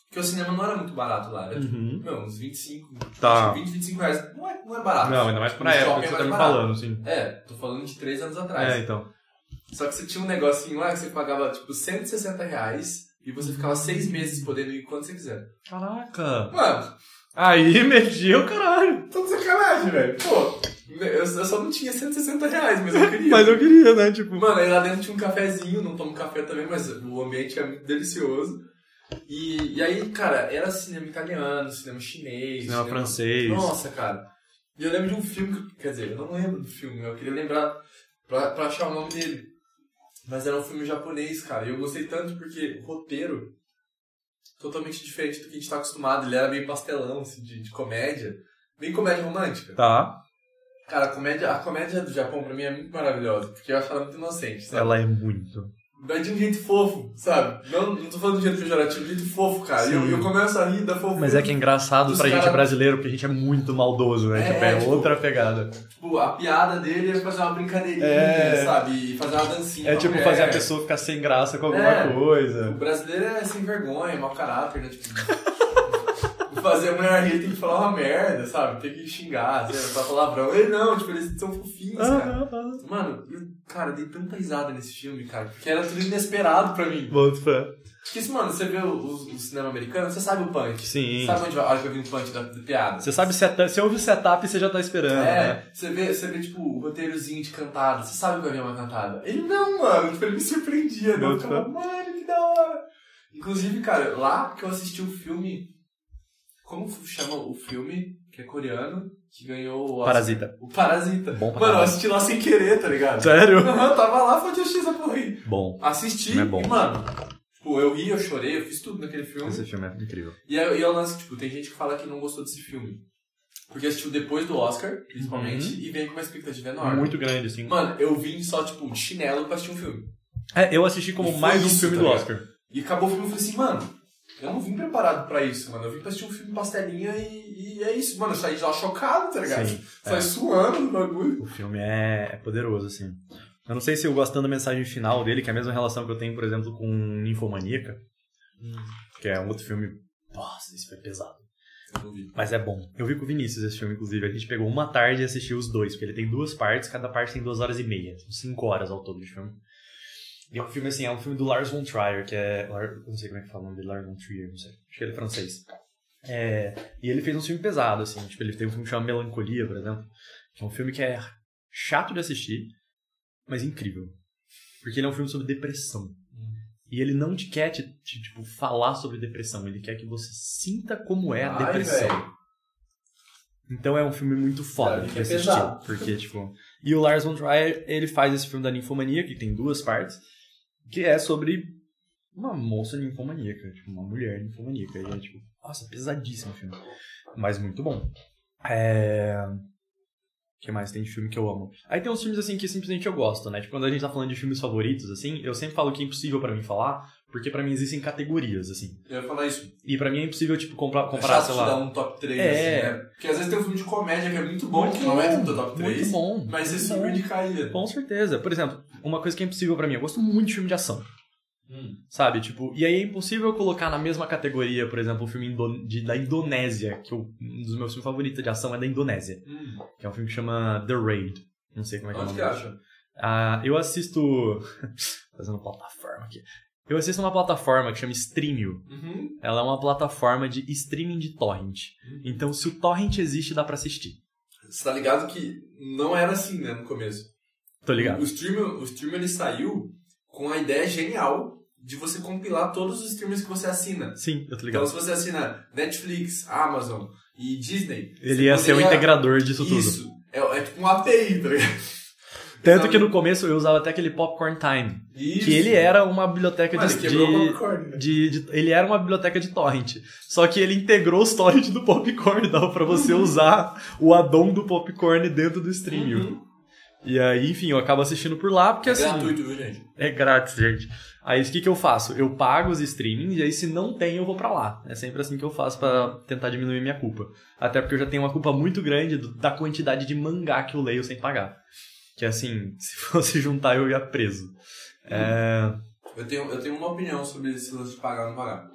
Porque o cinema não era muito barato lá, era tipo, Uhum. meu, uns 25, Tá. 20, 25 reais. Não é, não é barato. Não, ainda mais pra época que você tá me barato. falando, assim. É, tô falando de 3 anos atrás. É, então. Só que você tinha um negocinho lá que você pagava tipo 160 reais e você ficava seis meses podendo ir quando você quiser. Caraca. Mano, Aí mediu, caralho. tô de sacanagem, velho. Pô, eu, só não tinha 160 reais, mas eu queria. Mas eu queria, né? Tipo. Mano, aí lá dentro tinha um cafezinho, não tomo café também, mas o ambiente é muito delicioso. E, e aí, cara, era cinema italiano, cinema chinês. Cinema francês. Nossa, cara. E eu lembro de um filme, que- quer dizer, eu não lembro do filme, eu queria lembrar pra, pra achar o nome dele. Mas era um filme japonês, cara, e eu gostei tanto porque o roteiro, totalmente diferente do que a gente tá acostumado, ele era meio pastelão, assim, de, de comédia, bem comédia romântica. Tá. Cara, a comédia, a comédia do Japão pra mim é muito maravilhosa, porque eu acho ela muito inocente, sabe? Ela é muito. Mas de um jeito fofo, sabe? Não, não tô falando de um jeito pejorativo, de um jeito fofo, cara. E eu, eu começo a rir da fofura. Mas é que é engraçado pra gente cara- brasileiro, porque a gente é muito maldoso, né? É, tipo, é tipo- outra pegada. Tipo, a piada dele é fazer uma brincadeirinha, É. sabe? E fazer uma dancinha. É tipo mulher. fazer a pessoa ficar sem graça com alguma É. O coisa. brasileiro é sem vergonha, mau caráter, né? Tipo, fazer a mulher rir tem que falar uma merda, sabe? Tem que xingar, sei lá, falar palavrão. Ele não, tipo, eles são fofinhos, cara. Mano, eu, cara, eu dei tanta risada nesse filme, cara, porque era tudo inesperado pra mim. Boto fé. Porque, se, mano, você vê o, o- o cinema americano, você sabe o punch. Sim. Sabe onde vai a hora que eu vi um punch da, da piada? Você sabe, seta- você ouve o setup e você já tá esperando, né? É, você vê, você vê, tipo, o roteirozinho de cantada. Você sabe que vai vir uma cantada. Ele não, mano. Tipo, ele me surpreendia. né? Eu Muito ficava, mano, que da hora. Inclusive, cara, lá que eu assisti o filme... Como chama o filme, que é coreano, que ganhou o Oscar? Parasita. O Parasita. Bom pra Mano, eu assisti lá sem querer, tá ligado? Sério? Aham, tava lá, foi de essa porra aí. Bom. Assisti é bom. e, mano, Tipo, eu ri, eu chorei, eu fiz tudo naquele filme. Esse filme é incrível. E é, e é o lance, tipo, tem gente que fala que não gostou desse filme. Porque assistiu depois do Oscar, principalmente, Uhum. e vem com uma expectativa enorme. Muito grande, assim. Mano, eu vim só, tipo, de chinelo pra assistir um filme. É, eu assisti como mais um filme tá do? Oscar. E acabou o filme e eu falei assim, mano, eu não vim preparado pra isso, mano. Eu vim pra assistir um filme pastelinha e, e é isso. Mano, eu saí lá chocado, tá ligado? Sim, Saí é. suando no bagulho. O filme é, é poderoso, assim. Eu não sei se eu gostando da mensagem final dele, que é a mesma relação que eu tenho, por exemplo, com Ninfomaníaca, que é um outro filme. Nossa, isso foi pesado. Eu não vi. Mas é bom. Eu vi com o Vinícius esse filme, inclusive. A gente pegou uma tarde e assistiu os dois, porque ele tem duas partes, cada parte tem duas horas e meia. São cinco horas ao todo de filme. E é um filme assim, é um filme do Lars von Trier, que é. Não sei como é que fala o nome dele, Lars von Trier, não sei. Acho que ele é francês. É, e ele fez um filme pesado, assim. Tipo, ele tem um filme que chama Melancolia, por exemplo. Que é um filme que é chato de assistir, mas incrível. Porque ele é um filme sobre depressão. E ele não te quer te, te, tipo, falar sobre depressão, ele quer que você sinta como é a Ai, depressão. Então é um filme muito foda de é assistir. Porque, tipo. E o Lars von Trier, ele faz esse filme da ninfomania, que tem duas partes, que é sobre uma moça ninfomaníaca, tipo, uma mulher ninfomaníaca. E é, tipo, nossa, pesadíssimo o filme. Mas muito bom. É. O que mais tem de filme que eu amo? Aí tem uns filmes assim que simplesmente eu gosto, né? Tipo, quando a gente tá falando de filmes favoritos, assim, eu sempre falo que é impossível pra mim falar, porque pra mim existem categorias, assim. Eu ia falar isso. E pra mim é impossível, tipo, comprar, É comparar, chato sei lá. dar um top 3, É. assim, né? Porque às vezes tem um filme de comédia que é muito bom, Muito que não é do top 3. Muito bom. Mas muito super bom. indicaria. Com certeza. Por exemplo, uma coisa que é impossível pra mim, eu gosto muito de filme de ação. Hum. Sabe? Tipo, e aí é impossível colocar na mesma categoria, por exemplo, um filme indo- de- da Indonésia, que eu- um dos meus filmes favoritos de ação é da Indonésia, Hum. que é um filme que chama The Raid. Não sei como é que é o Onde nome. que acha? Ah, eu assisto. Fazendo plataforma aqui. Eu assisto uma plataforma que chama Streamio. Uhum. Ela é uma plataforma de streaming de torrent. Então, se o torrent existe, dá pra assistir. Você tá ligado que não era assim, né, no começo. Tô ligado? O stream, o stream ele saiu com a ideia genial de você compilar todos os streamers que você assina. Sim, eu tô Então, ligado. se você assina Netflix, Amazon e Disney... Ele ia ser o poderia- integrador disso tudo. Isso. É, é tipo um API, tá ligado? Tanto que no começo eu usava até aquele Popcorn Time. Isso. Que ele era uma biblioteca Mano, de, de, né? de- de- Ele era uma biblioteca de torrent. Só que ele integrou os torrent do Popcorn. Dava pra você usar o addon do Popcorn dentro do stream. Uhum. E aí, enfim, eu acabo assistindo por lá, porque É assim. gratuito, viu, gente? É grátis, gente. Aí o que, que eu faço? Eu pago os streamings e aí se não tem, eu vou pra lá. É sempre assim que eu faço pra tentar diminuir minha culpa. Até porque eu já tenho uma culpa muito grande da quantidade de mangá que eu leio sem pagar. Que assim, se fosse juntar eu ia preso. É... Eu tenho, eu tenho uma opinião sobre esse lance de pagar ou não pagar.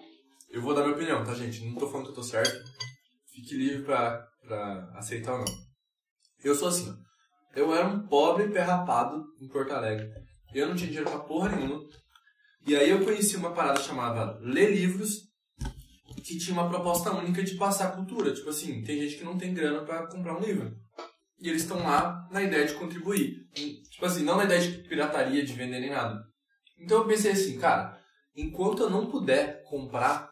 Eu vou dar minha opinião, tá, gente? Não tô falando que eu tô certo. Fique livre pra, pra aceitar ou não. Eu sou assim. Eu era um pobre perrapado em Porto Alegre. Eu não tinha dinheiro pra porra nenhuma. E aí eu conheci uma parada chamada Ler Livros, que tinha uma proposta única de passar cultura. Tipo assim, tem gente que não tem grana pra comprar um livro. E eles estão lá na ideia de contribuir. Tipo assim, não na ideia de pirataria, de vender nem nada. Então eu pensei assim, cara, enquanto eu não puder comprar,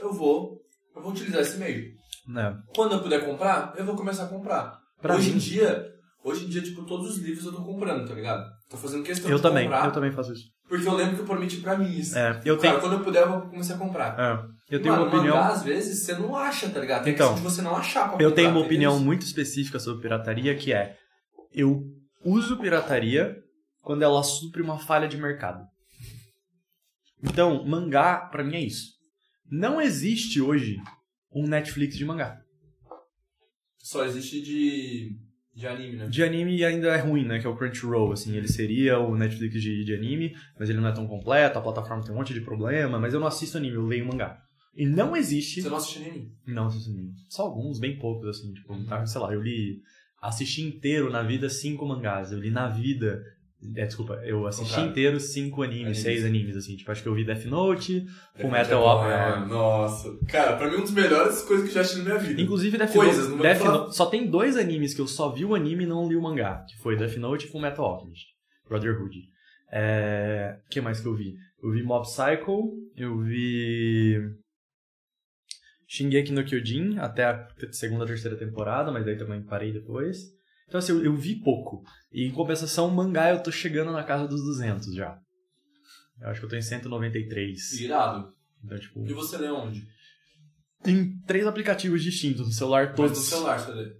eu vou, eu vou utilizar esse meio. Né? Quando eu puder comprar, eu vou começar a comprar. Pra hoje mim- em dia, hoje em dia, tipo, todos os livros eu tô comprando, tá ligado? Tô fazendo questão Eu de também, comprar, eu também faço isso. porque eu lembro que eu prometi pra mim isso. É, eu tenho, Cara, quando eu puder, eu vou começar a comprar. é, eu tenho Mano, uma opinião. mangá, às vezes, você não acha, tá ligado? Tem Então, questão de você não achar pra Eu tenho uma opinião isso? muito específica sobre pirataria, que é eu uso pirataria quando ela supre uma falha de mercado. Então, mangá, pra mim, é isso. Não existe hoje um Netflix de mangá. Só existe de, de anime, né? De anime ainda é ruim, né? Que é o Crunchyroll, assim. Ele seria o Netflix de, de anime, mas ele não é tão completo, a plataforma tem um monte de problema, mas eu não assisto anime, eu leio mangá. E não existe... Você não assiste anime? Não assisto anime. Só alguns, bem poucos, assim. Tipo, tá, sei lá, eu li... Assisti inteiro na vida cinco mangás. Eu li na vida... É, desculpa, eu assisti Contrário. inteiro cinco animes, Animes. seis animes, assim. Tipo, acho que eu vi Death Note, Full Metal é Opera. é, Nossa. Cara, pra mim, um dos melhores coisas que eu já assisti na minha vida. Inclusive, Death Coisas, Note. Death falar- Note- Só tem dois animes que eu só vi o anime e não li o mangá. Que foi Death Note e Full Metal Alchemist. Brotherhood. É... O que mais que eu vi? Eu vi Mob Psycho, eu vi... Shingeki no Kyojin, até a segunda, terceira temporada, mas daí também parei depois. Então assim, eu, eu vi pouco. E em compensação, mangá eu tô chegando na casa dos 200 já. Eu acho que eu tô em 193. Irado. Então, tipo, E você lê onde? em três aplicativos distintos no celular, Mas todos. no celular você lê.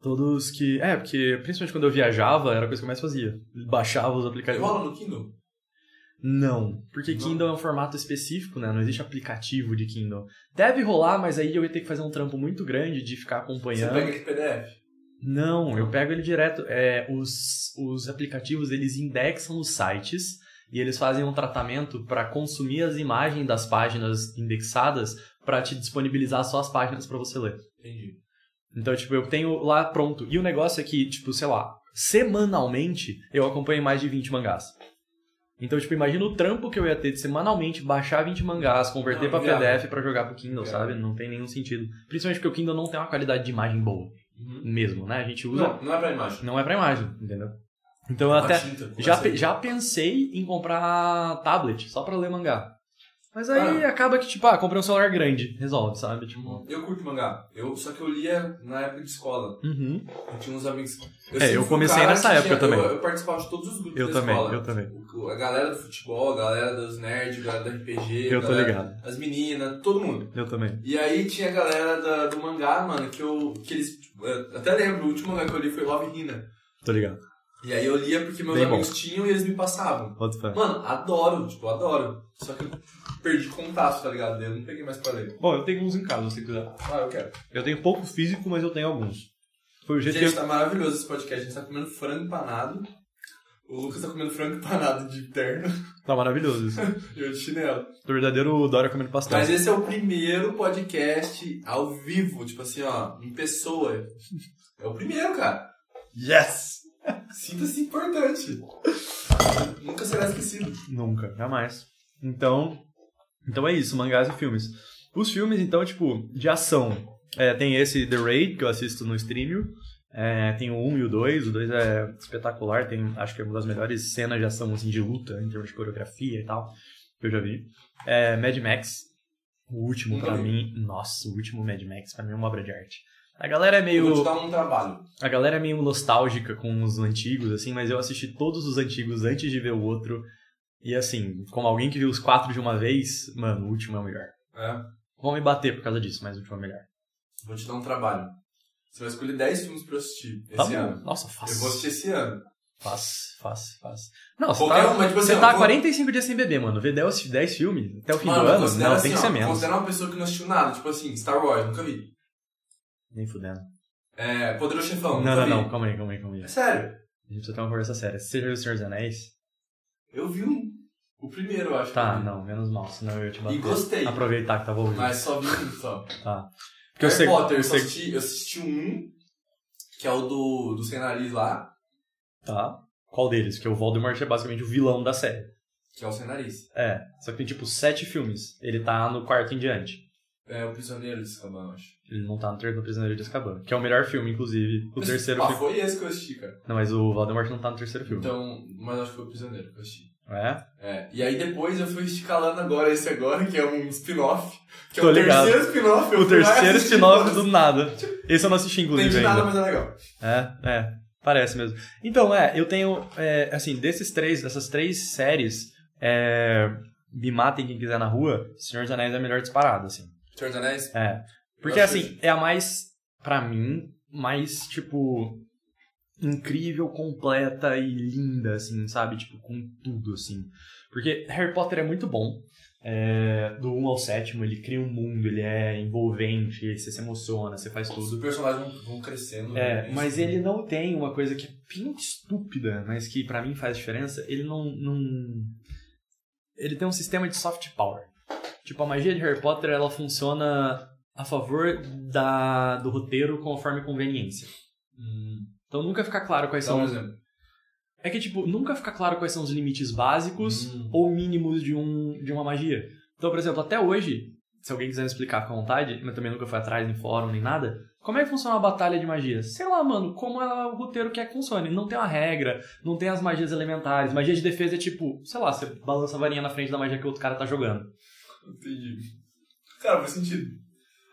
Todos que. É, porque principalmente quando eu viajava, era a coisa que eu mais fazia. Baixava os aplicativos. rola no Kindle? Não, porque Não. Kindle é um formato específico, né? Não existe aplicativo de Kindle. Deve rolar, mas aí eu ia ter que fazer um trampo muito grande de ficar Você acompanhando. pega aquele PDF. Não, eu pego ele direto. É, os, os aplicativos eles indexam os sites e eles fazem um tratamento para consumir as imagens das páginas indexadas para te disponibilizar só as páginas para você ler. Entendi. Então, tipo, eu tenho lá pronto. E o negócio é que, tipo, sei lá, semanalmente eu acompanho mais de 20 mangás. Então, tipo, imagina o trampo que eu ia ter de semanalmente baixar 20 mangás, converter viável. PDF pra jogar pro Kindle, Viável. sabe? Não tem nenhum sentido. Principalmente porque o Kindle não tem uma qualidade de imagem boa, Uhum. mesmo, né? A gente usa. Não, não é pra imagem. Não é pra imagem, entendeu? Então eu Uma até tinta, já, já pensei em comprar tablet só pra ler mangá. Mas aí Ah. acaba que, tipo, ah, comprei um celular grande, resolve, sabe? Tipo. Eu curto mangá. Eu, só que eu lia na época de escola. Uhum. Eu tinha uns amigos. É, eu fui um comecei nessa época tinha- também. Eu, eu participava de todos os grupos Eu da também, escola. eu também. O- A galera do futebol, a galera dos nerds, a galera do RPG, Eu a tô galera- ligado. as meninas, todo mundo. Eu também. E aí tinha a galera da- do mangá, mano, que eu. que eles. tipo, eu até lembro, o último mangá que eu li foi Love Hina. Tô ligado. E aí eu lia porque meus Bem bom. amigos tinham e eles me passavam. Mano, adoro, tipo, adoro. Só que eu perdi contato, tá ligado? Eu não peguei mais pra ler. Bom, eu tenho uns em casa, se quiser. Ah, eu quero. Eu tenho pouco físico, mas eu tenho alguns. Foi o jeito Gente, que eu... tá maravilhoso esse podcast. A gente tá comendo frango empanado. O Lucas tá comendo frango empanado de terno Tá maravilhoso isso. e eu de chinelo. O verdadeiro Dória comendo pastel. Mas esse é o primeiro podcast ao vivo, tipo assim, ó, em pessoa. É o primeiro, cara. Yes! Sinta-se importante. Nunca será esquecido. Nunca, jamais. Então, então é isso, mangás e filmes. Os filmes, então, tipo, de ação. É, tem esse The Raid, que eu assisto no stream. É, tem o 1 e o 2. O 2 é espetacular. Tem, acho que é uma das melhores cenas de ação, assim, de luta, em termos de coreografia e tal, que eu já vi. É, Mad Max. O último, pra vi. mim... Nossa, o último Mad Max, pra mim, é uma obra de arte. A galera é Eu meio... vou te dar um trabalho. A galera é meio nostálgica com os antigos, assim, mas eu assisti todos os antigos antes de ver o outro. E assim, como alguém que viu os quatro de uma vez, mano, o último é o melhor. É. Vão me bater por causa disso, mas o último é o melhor. Vou te dar um trabalho. Você vai escolher 10 filmes pra eu assistir esse Tá bom. ano. Nossa, fácil. Eu vou assistir esse ano. Fácil, fácil, fácil. Não, você Qualquer tá, um, mas tipo assim, você ó, tá vou- 45 dias sem beber, mano. Ver 10, 10 filmes até o fim Mano, do ano? Não, assim, tem que ó, ser menos. Considera uma pessoa que não assistiu nada. Tipo assim, Star Wars, nunca vi. Nem fudendo. É, Poderoso Chefão, Não, não, vi. não, calma aí, calma aí, calma aí. É sério. A gente precisa ter uma conversa séria. Você já viu o Senhor dos Anéis? Eu vi um. O primeiro, eu acho. Tá, que eu não, menos mal, senão eu ia te bater. E gostei. Aproveitar que tava ouvindo. Mas só vi um só. Tá. Porque eu Harry sei, Potter, eu, eu sei- assisti, eu assisti um, que é o do, do Sem Nariz lá, Tá. Qual deles? Que o Voldemort é basicamente o vilão da série. que é o Sem Nariz. É, só que tem tipo sete filmes. Ele tá no quarto em diante. É o Prisioneiro de Azkaban, eu acho. Ele não tá no terceiro Prisioneiro de Azkaban. Que é o melhor filme, inclusive. O terceiro ah, filme. foi esse que eu assisti, cara. Não, mas o Voldemort não tá no terceiro filme. Então, mas acho que foi o Prisioneiro que eu assisti. É? É, e aí depois eu fui escalando agora esse agora, que é um spin-off. Que é Tô o ligado. terceiro spin-off. O terceiro spin-off do nada. Esse eu não assisti, Não inclusive, entendi ainda. nada, mas é legal. É, é. Parece mesmo. Então, é, eu tenho, é, assim, desses três, dessas três séries, é, Me Matem Quem Quiser na Rua, Senhor dos Anéis é a melhor disparada, assim. Senhor dos Anéis? É. Porque, assim, é a mais, pra mim, mais, tipo, incrível, completa e linda, assim, sabe? Tipo, com tudo, assim. Porque Harry Potter é muito bom. É, do 1 ao 7, ele cria um mundo, ele é envolvente, você se emociona, você faz Os tudo. personagens vão, crescendo. É, né? mas ele não tem uma coisa que é bem estúpida, mas que pra mim faz diferença. Ele não, não. Ele tem um sistema de soft power. Tipo, a magia de Harry Potter ela funciona a favor da, do roteiro conforme conveniência. Hum, Então nunca fica claro quais dá um são. exemplo. É que, tipo, nunca fica claro quais são os limites básicos Hum. ou mínimos de, um, de uma magia. Então, por exemplo, até hoje, se alguém quiser me explicar com vontade, mas também nunca foi atrás em fórum nem nada, como é que funciona uma batalha de magia? Sei lá, mano, como é o roteiro quer que funcione. Não tem uma regra, não tem as magias elementares. Magia de defesa é tipo, sei lá, você balança a varinha na frente da magia que o outro cara tá jogando. Entendi. Cara, faz sentido.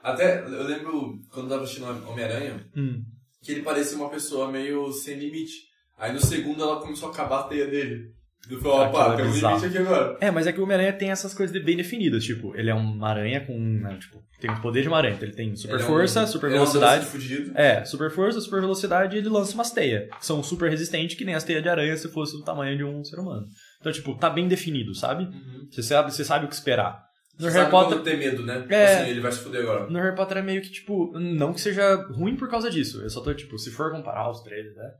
Até, eu lembro, quando eu tava assistindo Homem-Aranha, Hum. que ele parecia uma pessoa meio sem limite. Aí no segundo ela começou a acabar a teia dele. Falou, Aquilo opa, é tem um limite aqui agora. É, mas é que o Homem-Aranha tem essas coisas bem definidas. Tipo, ele é uma aranha com. né, tipo, tem o poder de uma aranha. Então ele tem super Ele é um- força, super é um velocidade. fudido. É, super força, super velocidade e ele lança umas teias. Que são super resistentes, que nem as teias de aranha se fosse do tamanho de um ser humano. Então, tipo, tá bem definido, sabe? Uhum. Você sabe, você sabe o que esperar. No Harry Potter. ter medo, né? Tipo É. Assim, ele vai se fuder agora. No Harry Potter é meio que, tipo, não que seja ruim por causa disso. Eu só tô, tipo, se for comparar os três, né?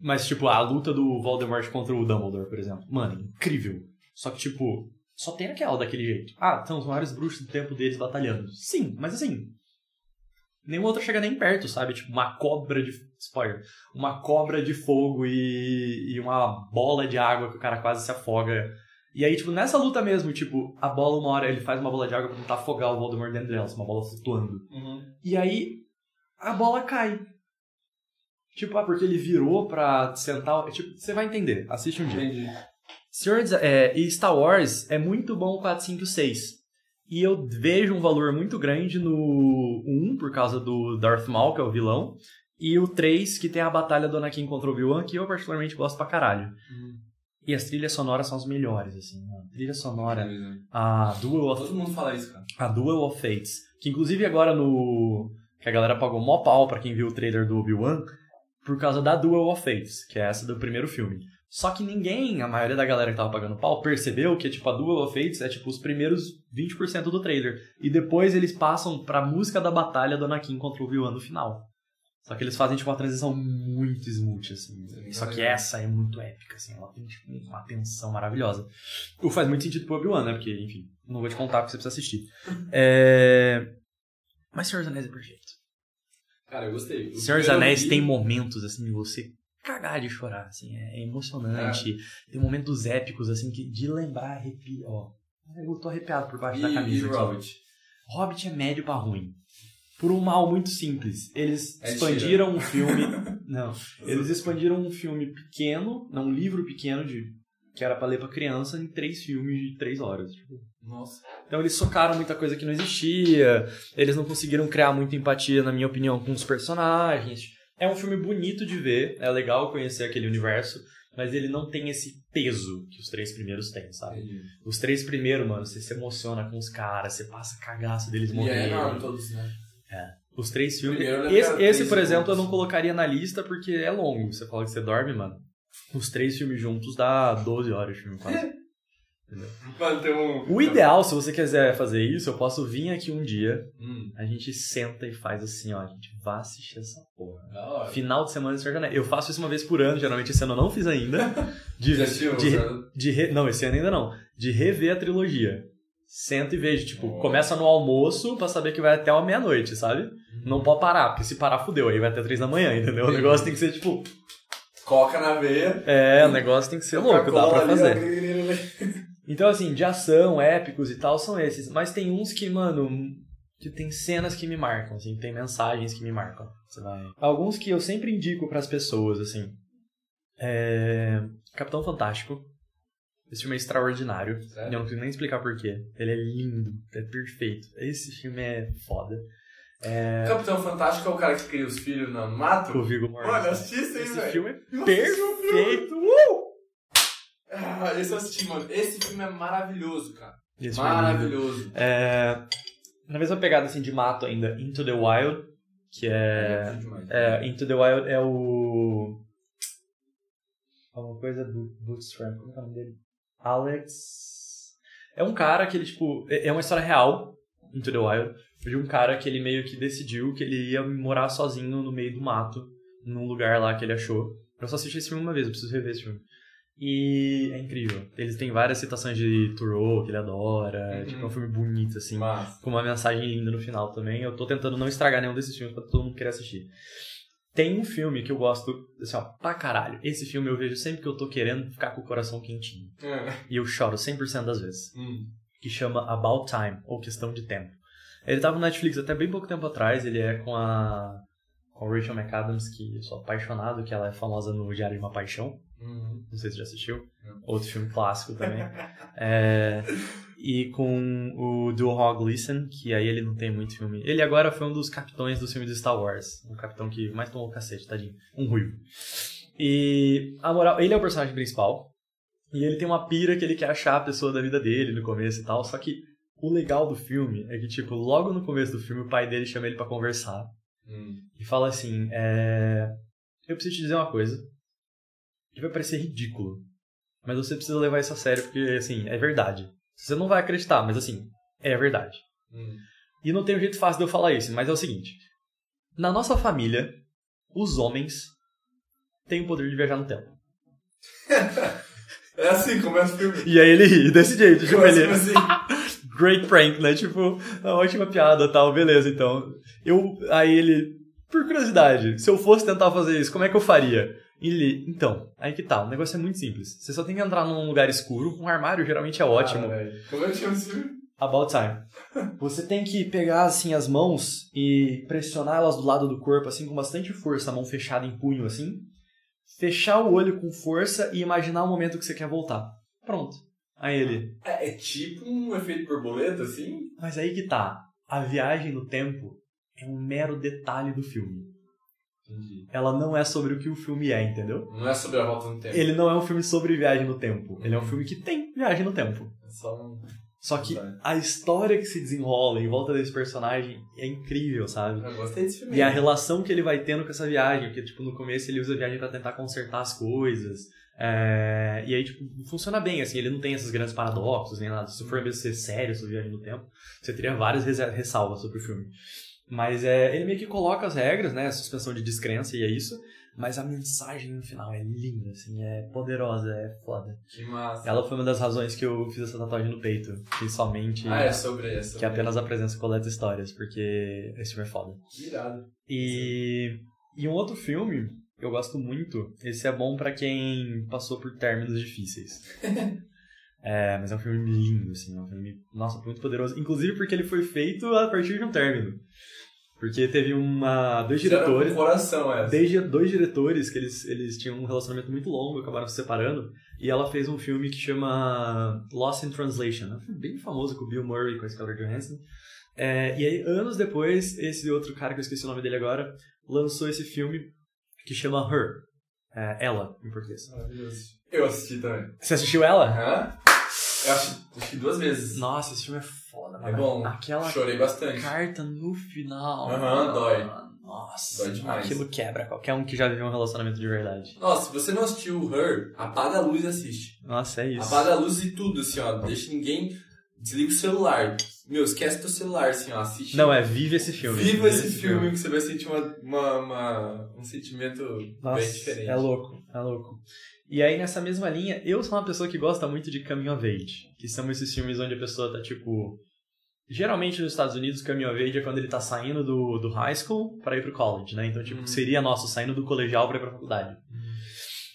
Mas, tipo, a luta do Voldemort contra o Dumbledore, por exemplo. Mano, incrível. Só que, tipo, só tem aquela daquele jeito. Ah, são os maiores bruxos do tempo deles batalhando. Sim, mas assim. Nenhuma outra chega nem perto, sabe? Tipo, uma cobra de. Spoiler. Uma cobra de fogo e, e uma bola de água que o cara quase se afoga. E aí, tipo, nessa luta mesmo, tipo, a bola, uma hora, ele faz uma bola de água pra tentar afogar o Voldemort dentro dela, uma bola flutuando. Uhum. E aí, a bola cai. Tipo, ah, porque ele virou pra sentar. Tipo, você vai entender. Assiste um dia. Entendi. Senhor é, e Star Wars é muito bom o 4, 5 6. E eu vejo um valor muito grande no 1, por causa do Darth Maul, que é o vilão. E o 3, que tem a batalha do Anakin contra o Obi-Wan, que eu particularmente gosto pra caralho. E as trilhas sonoras são as melhores, assim. A trilha sonora, a Duel of Todo mundo fala isso, cara. a Duel of Fates, que inclusive agora no que a galera pagou mó pau pra quem viu o trailer do Obi-Wan por causa da Duel of Fates, que é essa do primeiro filme. Só que ninguém, a maioria da galera que tava pagando pau, percebeu que tipo a Duel of Fates é tipo os primeiros 20% do trailer e depois eles passam pra música da batalha do Anakin contra o Obi-Wan no final. Só que eles fazem tipo uma transição muito smooth assim. Só que essa é muito épica assim, ela tem tipo uma tensão maravilhosa. O faz muito sentido pro Obi-Wan, né? Porque, enfim, não vou te contar porque você precisa assistir. É... Mas Senhor dos Anéis é perfeito. Cara, eu gostei. O Senhor dos Anéis vi- tem momentos, assim, de você cagar de chorar, assim, é emocionante. Tem momentos épicos, assim, que de lembrar arrepia, ó. Eu tô arrepiado por baixo E, da e camisa aqui. Hobbit. Hobbit é médio pra ruim. Por um mal muito simples. Eles É expandiram um filme. não. Eles expandiram um filme pequeno, não, um livro pequeno de que era pra ler pra criança em três filmes de três horas. Tipo, Nossa. então eles socaram muita coisa que não existia, eles não conseguiram criar muita empatia, na minha opinião, com os personagens. É um filme bonito de ver, é legal conhecer aquele universo, mas ele não tem esse peso que os três primeiros têm, sabe? Entendi. Os três primeiros, mano, você se emociona com os caras, você passa cagaço deles E é enorme todos, né? Os três filmes. Esse, esse, por exemplo, eu não colocaria na lista porque é longo. Você fala que você dorme, mano. Os três filmes juntos dá 12 horas de filme quase. Um... O ideal, se você quiser fazer isso, eu posso vir aqui um dia, Hum, a gente senta e faz assim, ó, a gente vai assistir essa porra. Final de semana de Anéis. Eu faço isso uma vez por ano, geralmente esse ano eu não fiz ainda. De, Já de, de re- não, esse ano ainda não. De rever a trilogia. Senta e vejo, tipo, Oh. começa no almoço pra saber que vai até uma meia-noite, sabe? Não pode parar, porque se parar, fudeu. Aí vai até três da manhã, entendeu? O negócio tem que ser, tipo... Coca na veia. É, o negócio tem que ser louco, dá pra fazer. Então, assim, de ação, épicos e tal, são esses. Mas tem uns que, mano, que tem cenas que me marcam, assim, tem mensagens que me marcam. Vai... Alguns que eu sempre indico pras pessoas, assim. É... Capitão Fantástico. Esse filme é extraordinário. Sério? Eu não preciso nem explicar porquê. Ele é lindo, é perfeito. Esse filme é foda. O Capitão Fantástico é o cara que cria os filhos no mato? O Viggo Mano, Mortensen. assisti isso aí, Esse velho. filme é Nossa, perfeito. Uh! Ah, esse eu assisti, mano. Esse filme é maravilhoso, cara. Esse é. Maravilhoso. É, na mesma pegada assim de mato ainda, Into the Wild, que é, demais. é Into the Wild é o alguma coisa do Bootstrap, como é o nome dele? Alex é um cara que ele tipo é é uma história real, Into the Wild, de um cara que ele meio que decidiu que ele ia morar sozinho no meio do mato, num lugar lá que ele achou. Eu só assisti esse filme uma vez, eu preciso rever esse filme. E é incrível. Eles têm várias citações de Thoreau, que ele adora. Uhum. tipo, é um filme bonito, assim. Com uma mensagem linda no final também. Eu tô tentando não estragar nenhum desses filmes pra todo mundo querer assistir. Tem um filme que eu gosto, assim, ó, pra caralho. Esse filme eu vejo sempre que eu tô querendo ficar com o coração quentinho. é. E eu choro 100% das vezes. Hum. Que chama About Time, ou Questão de Tempo. Ele tava no Netflix até bem pouco tempo atrás. Ele é com a, com a Rachel McAdams, que eu sou apaixonado, que ela é famosa no Diário de uma Paixão. Uhum. Não sei se você já assistiu. Não. Outro filme clássico também. É, e com o Duhog Gleason, que aí ele não tem muito filme. Ele agora foi um dos capitões dos filmes de Star Wars. Um capitão que mais tomou cacete, tadinho. Um ruivo. E a moral, ele é o personagem principal. E ele tem uma pira que ele quer achar a pessoa da vida dele no começo e tal. Só que o legal do filme é que, tipo, logo no começo do filme, o pai dele chama ele para conversar. Hum. E fala assim: é... Eu preciso te dizer uma coisa. Que vai parecer ridículo. Mas você precisa levar isso a sério, porque, assim, é verdade. Você não vai acreditar, mas, assim, é verdade. Hum. E não tem um jeito fácil de eu falar isso, mas é o seguinte: na nossa família, os homens têm o poder de viajar no tempo. É assim, começa o filme. E aí ele ri desse jeito, tipo, ele. assim. Great prank, né? Tipo, uma ótima piada tal, beleza, então. Eu. Aí ele. Por curiosidade, se eu fosse tentar fazer isso, como é que eu faria? Ele, então, aí que tá, o negócio é muito simples. Você só tem que entrar num lugar escuro, um armário geralmente é ótimo. Ah. Como é que chama esse filme? About Time. Você tem que pegar assim as mãos e pressionar elas do lado do corpo assim com bastante força, a mão fechada em punho assim. Fechar o olho com força e imaginar o momento que você quer voltar. Pronto. Aí ele, É, é tipo um efeito borboleta, assim? mas aí que tá. A viagem no tempo é um mero detalhe do filme. Entendi. Ela não é sobre o que o filme é, entendeu? Não é sobre a volta no tempo. Ele não é um filme sobre viagem no tempo. Ele é um filme que tem viagem no tempo. É só um... Só que a história que se desenrola em volta desse personagem é incrível, sabe? Eu gostei desse filme. E a relação que ele vai tendo com essa viagem, porque, tipo, no começo ele usa a viagem pra tentar consertar as coisas. é, E aí, tipo, funciona bem, assim, ele não tem esses grandes paradoxos nem nada. Se for mesmo ser sério sobre viagem no tempo, você teria várias ressalvas sobre o filme. Mas é, ele meio que coloca as regras, né? A suspensão de descrença e é isso. Mas a mensagem no final é linda, assim, é poderosa, é foda. Que massa. Ela foi uma das razões que eu fiz essa tatuagem no peito. Que somente. Ah, é sobre essa. Que apenas a presença coleta histórias, porque esse filme é foda. Que irado. E, e um outro filme que eu gosto muito, esse é bom pra quem passou por términos difíceis. é, mas é um filme lindo, assim, é um filme, nossa, muito poderoso. Inclusive porque ele foi feito a partir de um término. Porque teve uma, dois diretores, Com coração essa. desde dois diretores que eles, eles tinham um relacionamento muito longo, acabaram se separando, e ela fez um filme que chama Lost in Translation. É um filme bem famoso com o Bill Murray e com a Scarlett Johansson. É, e aí, anos depois, esse outro cara, que eu esqueci o nome dele agora, lançou esse filme que chama Her. É, ela, em português. Maravilhoso. Eu assisti também. Você assistiu ela? Aham. Eu acho, acho que duas vezes. Nossa, esse filme é foda, É mano. bom. Aquela Chorei bastante. carta no final. Aham, dói. Nossa, Dói demais. aquilo quebra qualquer um que já viveu um relacionamento de verdade. Nossa, se você não assistiu Her, apaga a luz e assiste. Nossa, é isso. Apaga a luz e tudo, assim, ó. Deixa ninguém. Desliga o celular. Meu, esquece teu celular, assim, ó. Assiste. Não, é vive esse filme. Viva esse filme que você vai sentir uma, uma, uma- um sentimento Nossa, bem diferente. é louco, é louco. E aí, nessa mesma linha, eu sou uma pessoa que gosta muito de Coming of Age, que são esses filmes onde a pessoa tá, tipo... Geralmente nos Estados Unidos, Coming of Age é quando ele tá saindo do, do high school para ir pro college, né? Então, tipo, Hum. seria nosso, saindo do colegial para ir pra faculdade.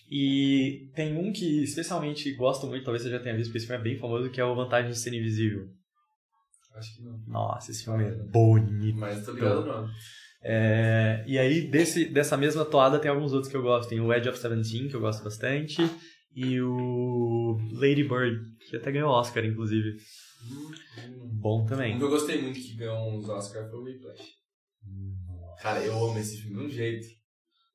E tem um que especialmente gosto muito, talvez você já tenha visto, porque esse filme é bem famoso, que é o Vantagem de Ser Invisível. Acho que não. Nossa, esse filme é bonito. Mas tô ligado não. É, e aí, desse, dessa mesma toada, tem alguns outros que eu gosto. Tem o Edge of Seventeen, que eu gosto bastante. E o Lady Bird, que até ganhou Oscar, inclusive. Bom Um também. que eu gostei muito que ganhou uns Oscar foi o Whiplash. Cara, eu amo esse filme de um jeito.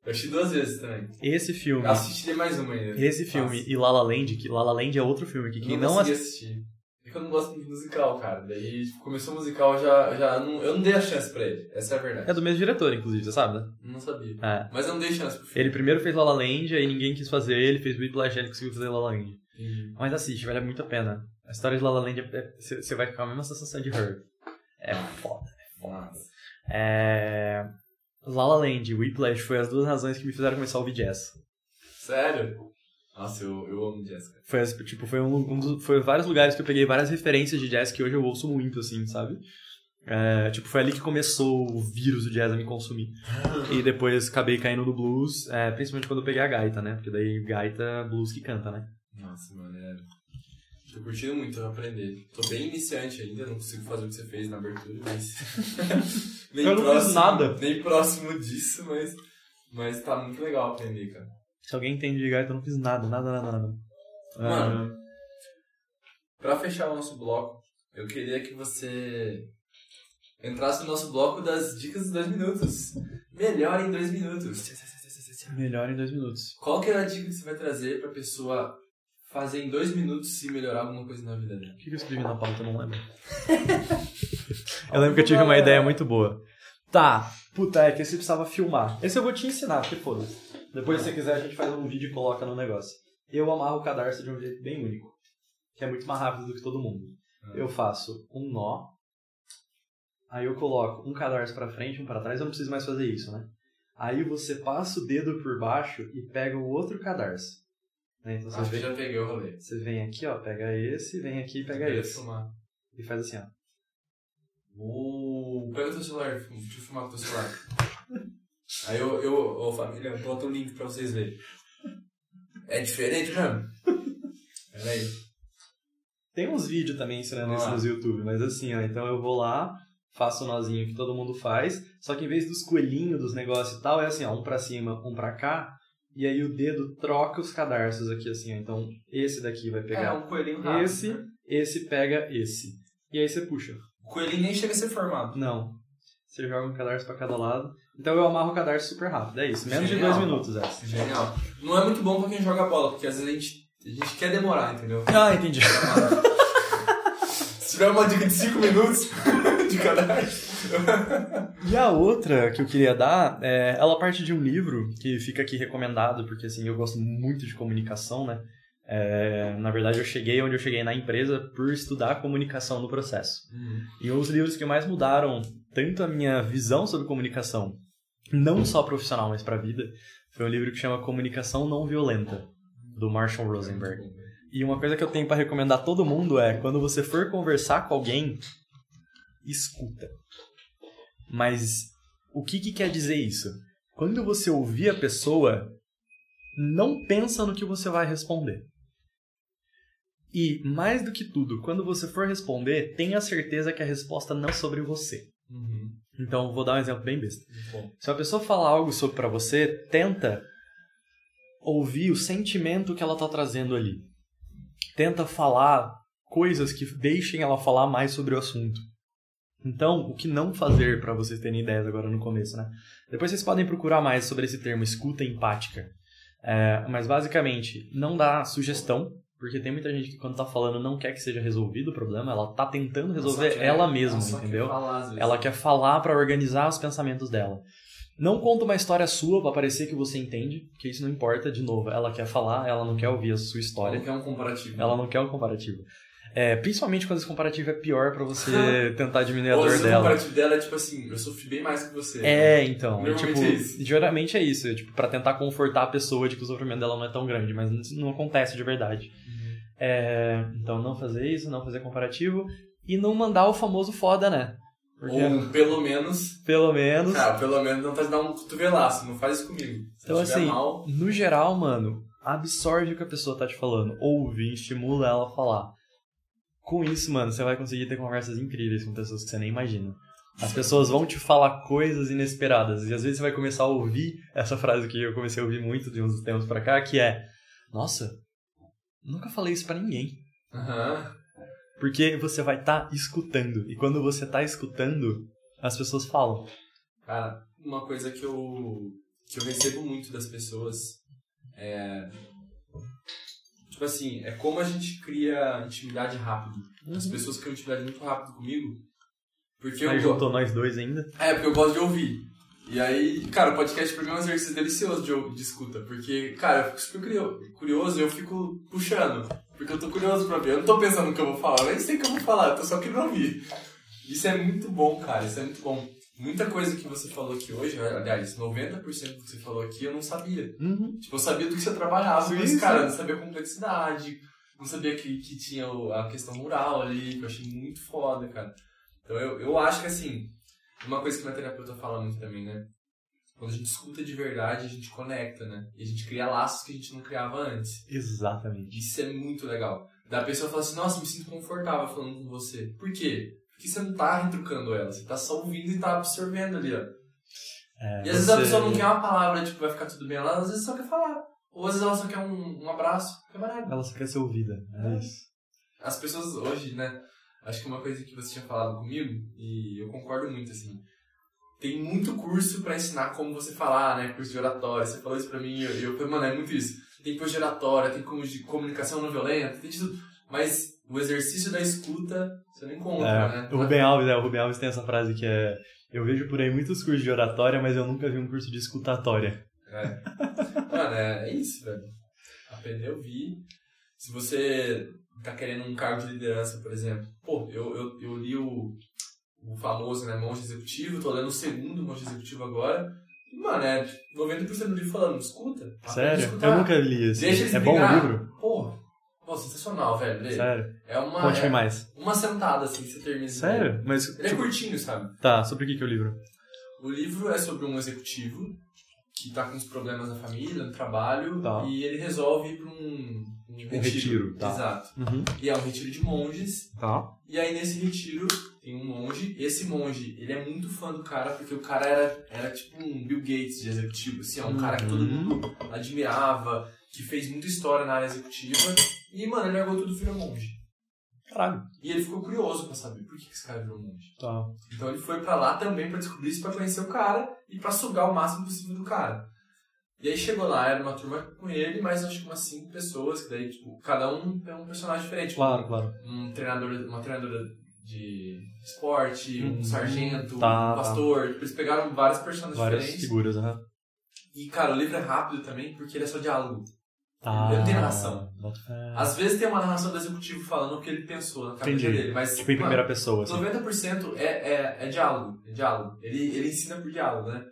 Eu assisti duas vezes também. Esse filme, Eu assisti mais uma ainda. esse filme e La La Land, que La La Land é outro filme que Nossa, quem não não consegui assistiu... assistir. É que eu não gosto muito de musical, cara. Daí tipo, começou o musical, já, já não, eu não dei a chance pra ele. Essa é a verdade. É do mesmo diretor, inclusive, você sabe, né? Não sabia. É. Mas eu não dei chance pro filme. Ele primeiro fez La La Land, aí ninguém quis fazer, ele fez Whiplash, ele conseguiu fazer La La Land. Mas assiste, vale muito a pena. A história de La La Land, é- é- você você vai ficar com a mesma sensação de Her. É foda. Nossa. É... La La Land e Whiplash foi as duas razões que me fizeram começar a ouvir jazz. Sério? Nossa, eu, eu amo Jessica. Foi, as- tipo, foi, um, um dos- foi vários lugares que eu peguei várias referências de jazz que hoje eu ouço muito, assim, sabe? É, tipo, foi ali que começou o vírus do jazz a me consumir. E depois acabei caindo no blues, é, principalmente quando eu peguei a gaita, né? Porque daí gaita, blues que canta, né? Nossa, mano, é... Tô curtindo muito aprender. Tô bem iniciante ainda, não consigo fazer o que você fez na abertura, mas... nem Eu não fiz nada. Nem próximo disso, mas... Mas tá muito legal aprender, cara. Se alguém entende de gaita, eu não fiz nada, nada, nada, nada. Mano. Pra fechar o nosso bloco, eu queria que você entrasse no nosso bloco das dicas dos dois minutos. Melhor em dois minutos. Melhor em dois minutos. Qual que é a dica que você vai trazer pra pessoa fazer em dois minutos se melhorar alguma coisa na vida dela? O que eu escrevi na pauta? Eu não lembro. eu lembro que eu tive uma ideia muito boa. Tá, puta, é que esse precisava filmar. Esse eu vou te ensinar, porque foda-se. Depois, se você quiser, a gente faz um vídeo e coloca no negócio. Eu amarro o cadarço de um jeito bem único. Que é muito mais rápido do que todo mundo. Eu faço um nó. Aí eu coloco um cadarço pra frente, um pra trás. Eu não preciso mais fazer isso, né? Aí você passa o dedo por baixo e pega o outro cadarço. Né? Então Acho que já peguei o rolê. você vem aqui, ó, pega esse, vem aqui e pega esse. filmar. E faz assim, ó. Uh, pega o teu celular, deixa eu filmar com o teu celular. Aí eu, eu, ô família, boto o link pra vocês verem. É diferente mesmo? Pera aí. Tem uns vídeos também ensinando isso nos YouTube, mas assim, ó, então eu vou lá, faço o nozinho que todo mundo faz, só que em vez dos coelhinhos, dos negócios e tal, é assim, ó, um pra cima, um pra cá, e aí o dedo troca os cadarços aqui assim, ó. Então esse daqui vai É, pegar um coelhinho rápido. esse, né? esse pega esse. E aí você puxa. O coelhinho nem chega a ser formado. Não. Você joga um cadarço pra cada lado. Então eu amarro o cadarço super rápido, é isso. Menos de Genial. dois minutos essa. Genial. Não é muito bom pra quem joga bola, porque às vezes a gente, a gente quer demorar, entendeu? Ah, entendi. Se tiver uma dica de 5 minutos de cadastro. E a outra que eu queria dar, é, ela parte de um livro que fica aqui recomendado, porque assim, eu gosto muito de comunicação, né? É, na verdade, eu cheguei onde eu cheguei na empresa por estudar comunicação no processo. E um dos livros que mais mudaram tanto a minha visão sobre comunicação, não só profissional, mas para a vida, foi um livro que chama Comunicação Não Violenta, do Marshall Rosenberg. E uma coisa que eu tenho para recomendar a todo mundo é, quando você for conversar com alguém, escuta. Mas o que, que quer dizer isso? Quando você ouvir a pessoa, não pensa no que você vai responder. E, mais do que tudo, quando você for responder, tenha certeza que a resposta não é sobre você. Uhum. Então, vou dar um exemplo bem besta. Bom. Se a pessoa falar algo sobre para você, tenta ouvir o sentimento que ela tá trazendo ali. Tenta falar coisas que deixem ela falar mais sobre o assunto. Então, o que não fazer para vocês terem ideias agora no começo, né? Depois vocês podem procurar mais sobre esse termo escuta empática. É, mas basicamente, não dá sugestão, porque tem muita gente que quando tá falando não quer que seja resolvido o problema, ela tá tentando resolver Só quer- ela mesma, quer entendeu? falar, às vezes. Ela quer falar para organizar os pensamentos dela. Não conta uma história sua para parecer que você entende, porque isso não importa, de novo. Ela quer falar, ela não quer ouvir a sua história. Não quer um comparativo. Ela não quer um comparativo. É, principalmente quando esse comparativo é pior para você tentar diminuir a dor se o dela. comparativo dela é tipo assim, eu sofri bem mais que você. É, então. Normalmente tipo, é isso. geralmente é isso. Tipo, pra tentar confortar a pessoa de que o sofrimento dela não é tão grande, mas não acontece de verdade. Uhum. É, então, não fazer isso, não fazer comparativo e não mandar o famoso foda, né? Porque, Ou pelo menos. pelo menos. Cara, pelo menos não tá te dar um cotovelaço, não faz isso comigo. Se Então, assim, mal. no geral, mano, absorve o que a pessoa tá te falando. Ouve, estimula ela a falar. Com isso, mano, você vai conseguir ter conversas incríveis com pessoas que você nem imagina. As pessoas vão te falar coisas inesperadas. E às vezes você vai começar a ouvir essa frase que eu comecei a ouvir muito de uns tempos pra cá, que é: Nossa, nunca falei isso pra ninguém. Aham. Porque você vai estar escutando. E quando você tá escutando, as pessoas falam. Cara, uma coisa que eu, que eu recebo muito das pessoas é. Tipo assim, é como a gente cria intimidade rápido. As pessoas criam intimidade muito rápido comigo. Porque eu, Mas go- juntou nós dois ainda. É, porque eu gosto de ouvir. E aí, cara, o podcast pra mim é um exercício delicioso de, de escuta. Porque, cara, eu fico super curio- curioso e eu fico puxando. Porque eu tô curioso pra ver. Eu não tô pensando no que eu vou falar, eu nem sei o que eu vou falar, eu tô só querendo ouvir. Isso é muito bom, cara, isso é muito bom. Muita coisa que você falou aqui hoje, aliás, 90% do que você falou aqui eu não sabia. Uhum. Tipo, eu sabia do que você trabalhava, Sim, mas, cara, eu não sabia a complexidade, não sabia que, que tinha a questão moral ali, que eu achei muito foda, cara. Então eu, eu acho que, assim, uma coisa que minha terapeuta fala muito também, né? Quando a gente escuta de verdade, a gente conecta, né? E a gente cria laços que a gente não criava antes. Exatamente. Isso é muito legal. Da pessoa falar assim, nossa, me sinto confortável falando com você. Por quê? Porque você não tá retrucando ela, você tá só ouvindo e tá absorvendo ali, ó. É, E às vezes a pessoa não quer uma palavra, tipo, vai ficar tudo bem. Ela às vezes só quer falar. Ou às vezes ela só quer um, um abraço. Que é barato. Ela só quer ser ouvida. É isso. As pessoas hoje, né? Acho que uma coisa que você tinha falado comigo, e eu concordo muito, assim. Tem muito curso pra ensinar como você falar, né? Curso de oratória. Você falou isso pra mim e eu, eu falei, mano, é muito isso. tem coisa de oratória, tem como de comunicação não violenta, tem tudo. Mas o exercício da escuta, você não encontra, É, né? o Rubem Alves, é, o Rubem Alves tem essa frase que é eu vejo por aí muitos cursos de oratória, mas eu nunca vi um curso de escutatória. É. Mano, é, é isso, velho. Aprender a ouvir. Se você tá querendo um cargo de liderança, por exemplo, pô, eu, eu, eu li o, o famoso, né, Monge Executivo, tô lendo o segundo Monge Executivo agora. Mano, é 90% do livro falando, escuta. Sério? Eu nunca li esse. Deixa eles É bom o brigar. livro? Pô, sensacional, velho. Lê. Sério? É uma, Conte-me é mais. uma sentada, assim, que você termina. Sério? Mas, Ele é tipo, curtinho, sabe? tá, sobre o que que é o livro? O livro é sobre um executivo que tá com uns problemas na família, no trabalho, Tá. e ele resolve ir pra um, um retiro. retiro, tá. Exato. Uhum. E é um retiro de monges, Tá. e aí nesse retiro tem um monge, esse monge, ele é muito fã do cara, porque o cara era, era tipo um Bill Gates de executivo, assim, é um cara que todo Uhum. mundo admirava, que fez muita história na área executiva, e, mano, ele largou tudo e virou monge. Caralho. E ele ficou curioso pra saber por que esse cara virou monge. Tá. Então ele foi pra lá também pra descobrir isso, pra conhecer o cara e pra sugar o máximo possível do cara. E aí chegou lá, era uma turma com ele, mas acho que umas cinco pessoas, que daí, tipo, cada um é um personagem diferente. Claro, claro. Um treinador, uma treinadora de esporte, um Uhum. sargento, Tá, um pastor. Tipo, Eles pegaram várias personagens Várias diferentes. figuras, né? E, cara, o livro é rápido também, porque ele é só diálogo. Tá. Ele não tem narração. Às vezes tem uma narração do executivo falando o que ele pensou na cabeça Entendi. dele, mas... Tipo em primeira pessoa, assim. 90% é, é, é diálogo. É diálogo. Ele, ele ensina por diálogo, né?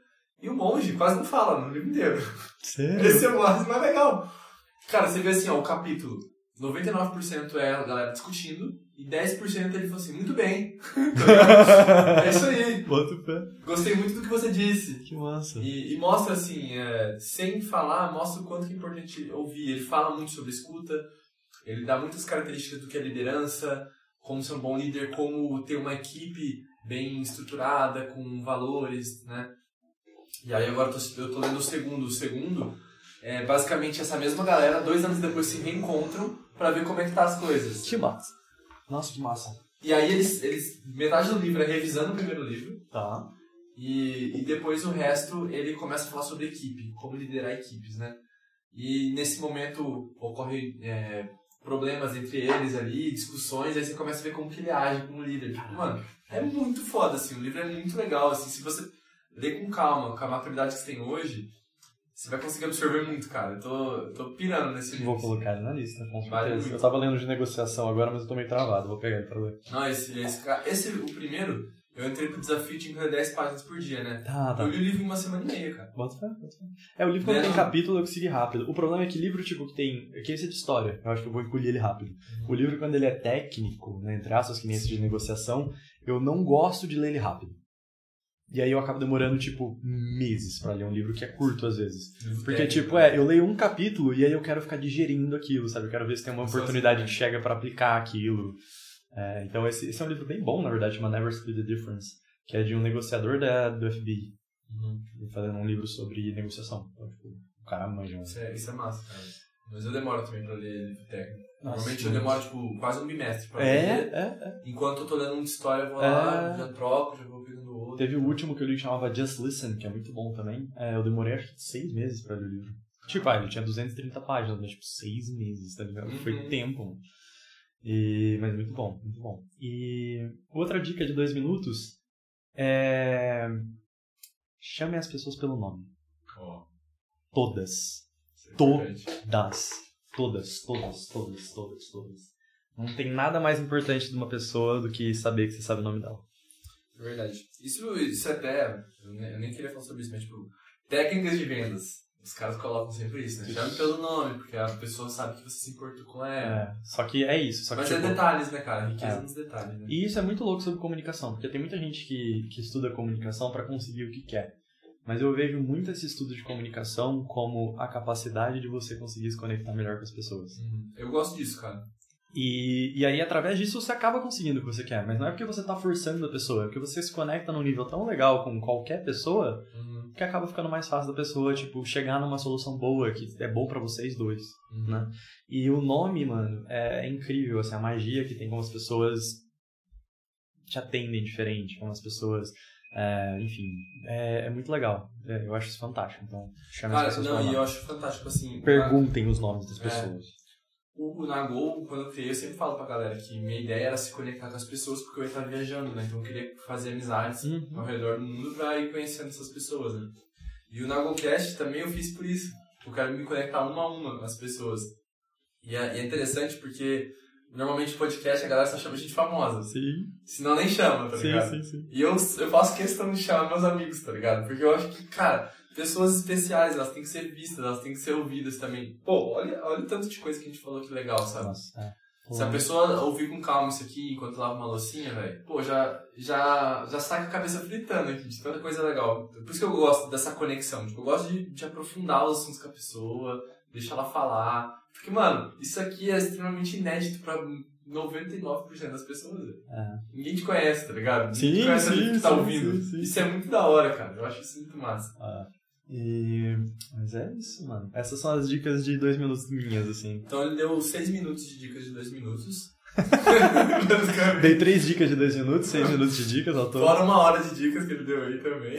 E o monge quase não fala no livro inteiro. Sério? Esse é o mais mais legal. Cara, você vê assim, ó, o capítulo. 99% é a galera discutindo e 10% ele falou assim, muito bem. é isso aí. Bota fé. Gostei muito do que você disse. Que massa. E, e mostra assim, é, sem falar, mostra o quanto que é importante ouvir. Ele fala muito sobre escuta, ele dá muitas características do que é liderança, como ser um bom líder, como ter uma equipe bem estruturada, com valores, né? E aí agora eu tô, eu tô lendo o segundo. O segundo é basicamente essa mesma galera, dois anos depois se reencontram pra ver como é que tá as coisas. Que massa. Nossa, que massa. E aí eles, eles metade do livro é revisando o primeiro livro, Tá. e, e depois o resto ele começa a falar sobre equipe, como liderar equipes, né? E nesse momento ocorre é, problemas entre eles ali, discussões, aí você começa a ver como que ele age como líder. Tipo, mano, é muito foda, assim, o livro é muito legal, assim, se você ler com calma, com a maturidade que você tem hoje, você vai conseguir absorver muito, cara. Eu tô, eu tô pirando nesse livro. Vou colocar ele na lista, com Vale certeza. muito. Eu tava lendo de negociação agora, mas eu tô meio travado. Vou pegar ele pra ler. Não, esse, esse, cara- esse, o primeiro, eu entrei pro desafio de ler 10 páginas por dia, né? Tá, tá. Eu li o livro em uma semana e meia, cara. Bota fé, bota fé. É, o livro quando Né, tem não? capítulo eu consegui rápido. O problema é que livro, tipo, que tem... Que esse é de história. Eu acho que eu vou encolher ele rápido. O livro, quando ele é técnico, né, entre aspas, que nem esse de negociação, eu não gosto de ler ele rápido. E aí eu acabo demorando, tipo, meses pra ler um livro que é curto, às vezes. Porque, tipo, é, eu leio um capítulo e aí eu quero ficar digerindo aquilo, sabe? Eu quero ver se tem uma oportunidade assim, que chega pra aplicar aquilo. É, então, esse, esse é um livro bem bom, na verdade, chama Never Split the Difference, que é de um negociador da, do FBI, Uhum. fazendo um livro sobre negociação. Então, tipo, o cara manja. né? Isso é, isso é massa, cara. Mas eu demoro também pra ler livro técnico. Normalmente eu demoro, tipo, quase um bimestre pra É, ler. é, é. Enquanto eu tô lendo um de história, eu vou lá, É. já troco, já vou. Teve o último que eu li que chamava Just Listen, que é muito bom também. É, eu demorei acho que seis meses pra ler o livro. Tipo, ah, ele tinha 230 páginas, mas tipo, seis meses, tá ligado? Uhum. Foi tempo. E, mas muito bom, muito bom. E outra dica de dois minutos é. Chame as pessoas pelo nome. Ó, Todas. é Tô. importante. Das. Todas, todas, todas, todas, todas. Não tem nada mais importante de uma pessoa do que saber que você sabe o nome dela. É verdade. Isso, isso é até. Eu nem, eu nem queria falar sobre isso, mas, tipo, técnicas de vendas. Os caras colocam sempre isso, né? Chame pelo nome, porque a pessoa sabe que você se importou com ela. É, só que é isso. Só que, Mas tipo, é detalhes, né, cara? Riqueza É. nos detalhes, né? E isso é muito louco sobre comunicação, porque tem muita gente que, que estuda comunicação para conseguir o que quer. Mas eu vejo muito esse estudo de comunicação como a capacidade de você conseguir se conectar melhor com as pessoas. Uhum. Eu gosto disso, cara. E, e aí, através disso, você acaba conseguindo o que você quer. Mas não é porque você tá forçando a pessoa, é porque você se conecta num nível tão legal com qualquer pessoa Uhum. que acaba ficando mais fácil da pessoa, tipo, chegar numa solução boa, que é bom pra vocês dois. Uhum. né? E o nome, mano, é, é incrível, assim, a magia que tem como as pessoas te atendem diferente, como as pessoas É, enfim, é, é, muito legal. É, eu acho isso fantástico. Então, chame Cara, as pessoas não, e eu acho fantástico, assim... Perguntem os nomes das É. pessoas. O, Nagol, quando eu criei, eu sempre falo pra galera que minha ideia era se conectar com as pessoas porque eu ia estar viajando, né? Então eu queria fazer amizades Uhum. ao redor do mundo pra ir conhecendo essas pessoas, né? E o Nagolcast também eu fiz por isso. Eu quero me conectar uma a uma com as pessoas. E é, e é interessante porque normalmente podcast a galera só chama gente famosa. Sim, Senão nem chama, tá sim, ligado? sim, sim. E eu, eu faço questão de chamar meus amigos, tá ligado? Porque eu acho que, cara, pessoas especiais, elas têm que ser vistas, elas têm que ser ouvidas também. Pô, olha, olha o tanto de coisa que a gente falou que legal, sabe? Nossa, é. Se a pessoa ouvir com calma isso aqui enquanto lava uma loucinha, velho, pô, já, já, já sai com a cabeça fritando aqui, de tanta coisa legal. Por isso que eu gosto dessa conexão, tipo, eu gosto de, de aprofundar os assuntos com a pessoa, deixar ela falar. Porque, mano, isso aqui é extremamente inédito pra 99% das pessoas. É. Ninguém te conhece, tá ligado? Sim, Ninguém te conhece a gente sim, que tá sim, ouvindo. sim, sim. Isso é muito da hora, cara. Eu acho isso muito massa. Ah, e... Mas é isso, mano. Essas são as dicas de dois minutos minhas, assim. Então ele deu 6 minutos de dicas de 2 minutos. Dei três dicas de dois minutos, seis minutos de dicas ao todo. Fora uma hora de dicas que ele deu aí também.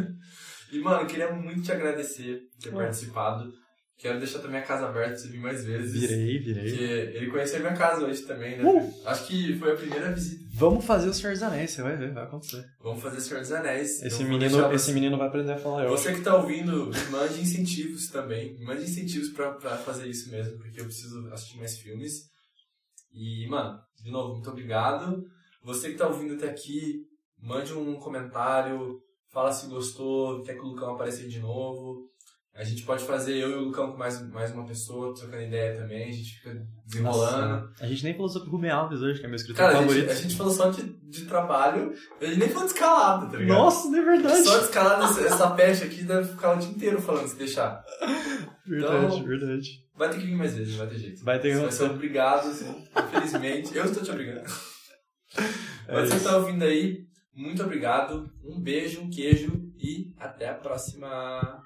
e, mano, eu queria muito te agradecer por ter Ué. participado. Quero deixar também a casa aberta pra você vir mais vezes. Virei, virei. Porque ele conheceu minha casa hoje também, né? Uh! Acho que foi a primeira visita. Vamos fazer o Senhor dos Anéis, você vai ver, vai acontecer. Vamos fazer Senhor dos Anéis. Esse menino, deixar esse menino vai aprender a falar eu. Você que tá ouvindo, me mande incentivos também. Me mande incentivos pra, pra fazer isso mesmo, porque eu preciso assistir mais filmes. E, mano, de novo, muito obrigado. Você que tá ouvindo até aqui, mande um comentário, fala se gostou, quer que o Lucão apareça de novo. A gente pode fazer eu e o Lucão com mais, mais uma pessoa, trocando ideia também, a gente fica desenrolando. Nossa, a gente nem falou sobre Rubem Alves hoje, que é meu escritor Cara, a favorito. gente, a gente falou só de, de trabalho, a gente nem falou de escalada, tá ligado? Nossa, não é verdade. Só de escalada, essa, essa peste aqui deve ficar o dia inteiro falando se deixar. Verdade, Então- verdade. Vai ter que vir mais vezes, não vai ter jeito. Vai ter que vai ser obrigado, assim, infelizmente. Eu estou te obrigando. É Mas você que isso. tá ouvindo aí, muito obrigado. Um beijo, um queijo e até a próxima.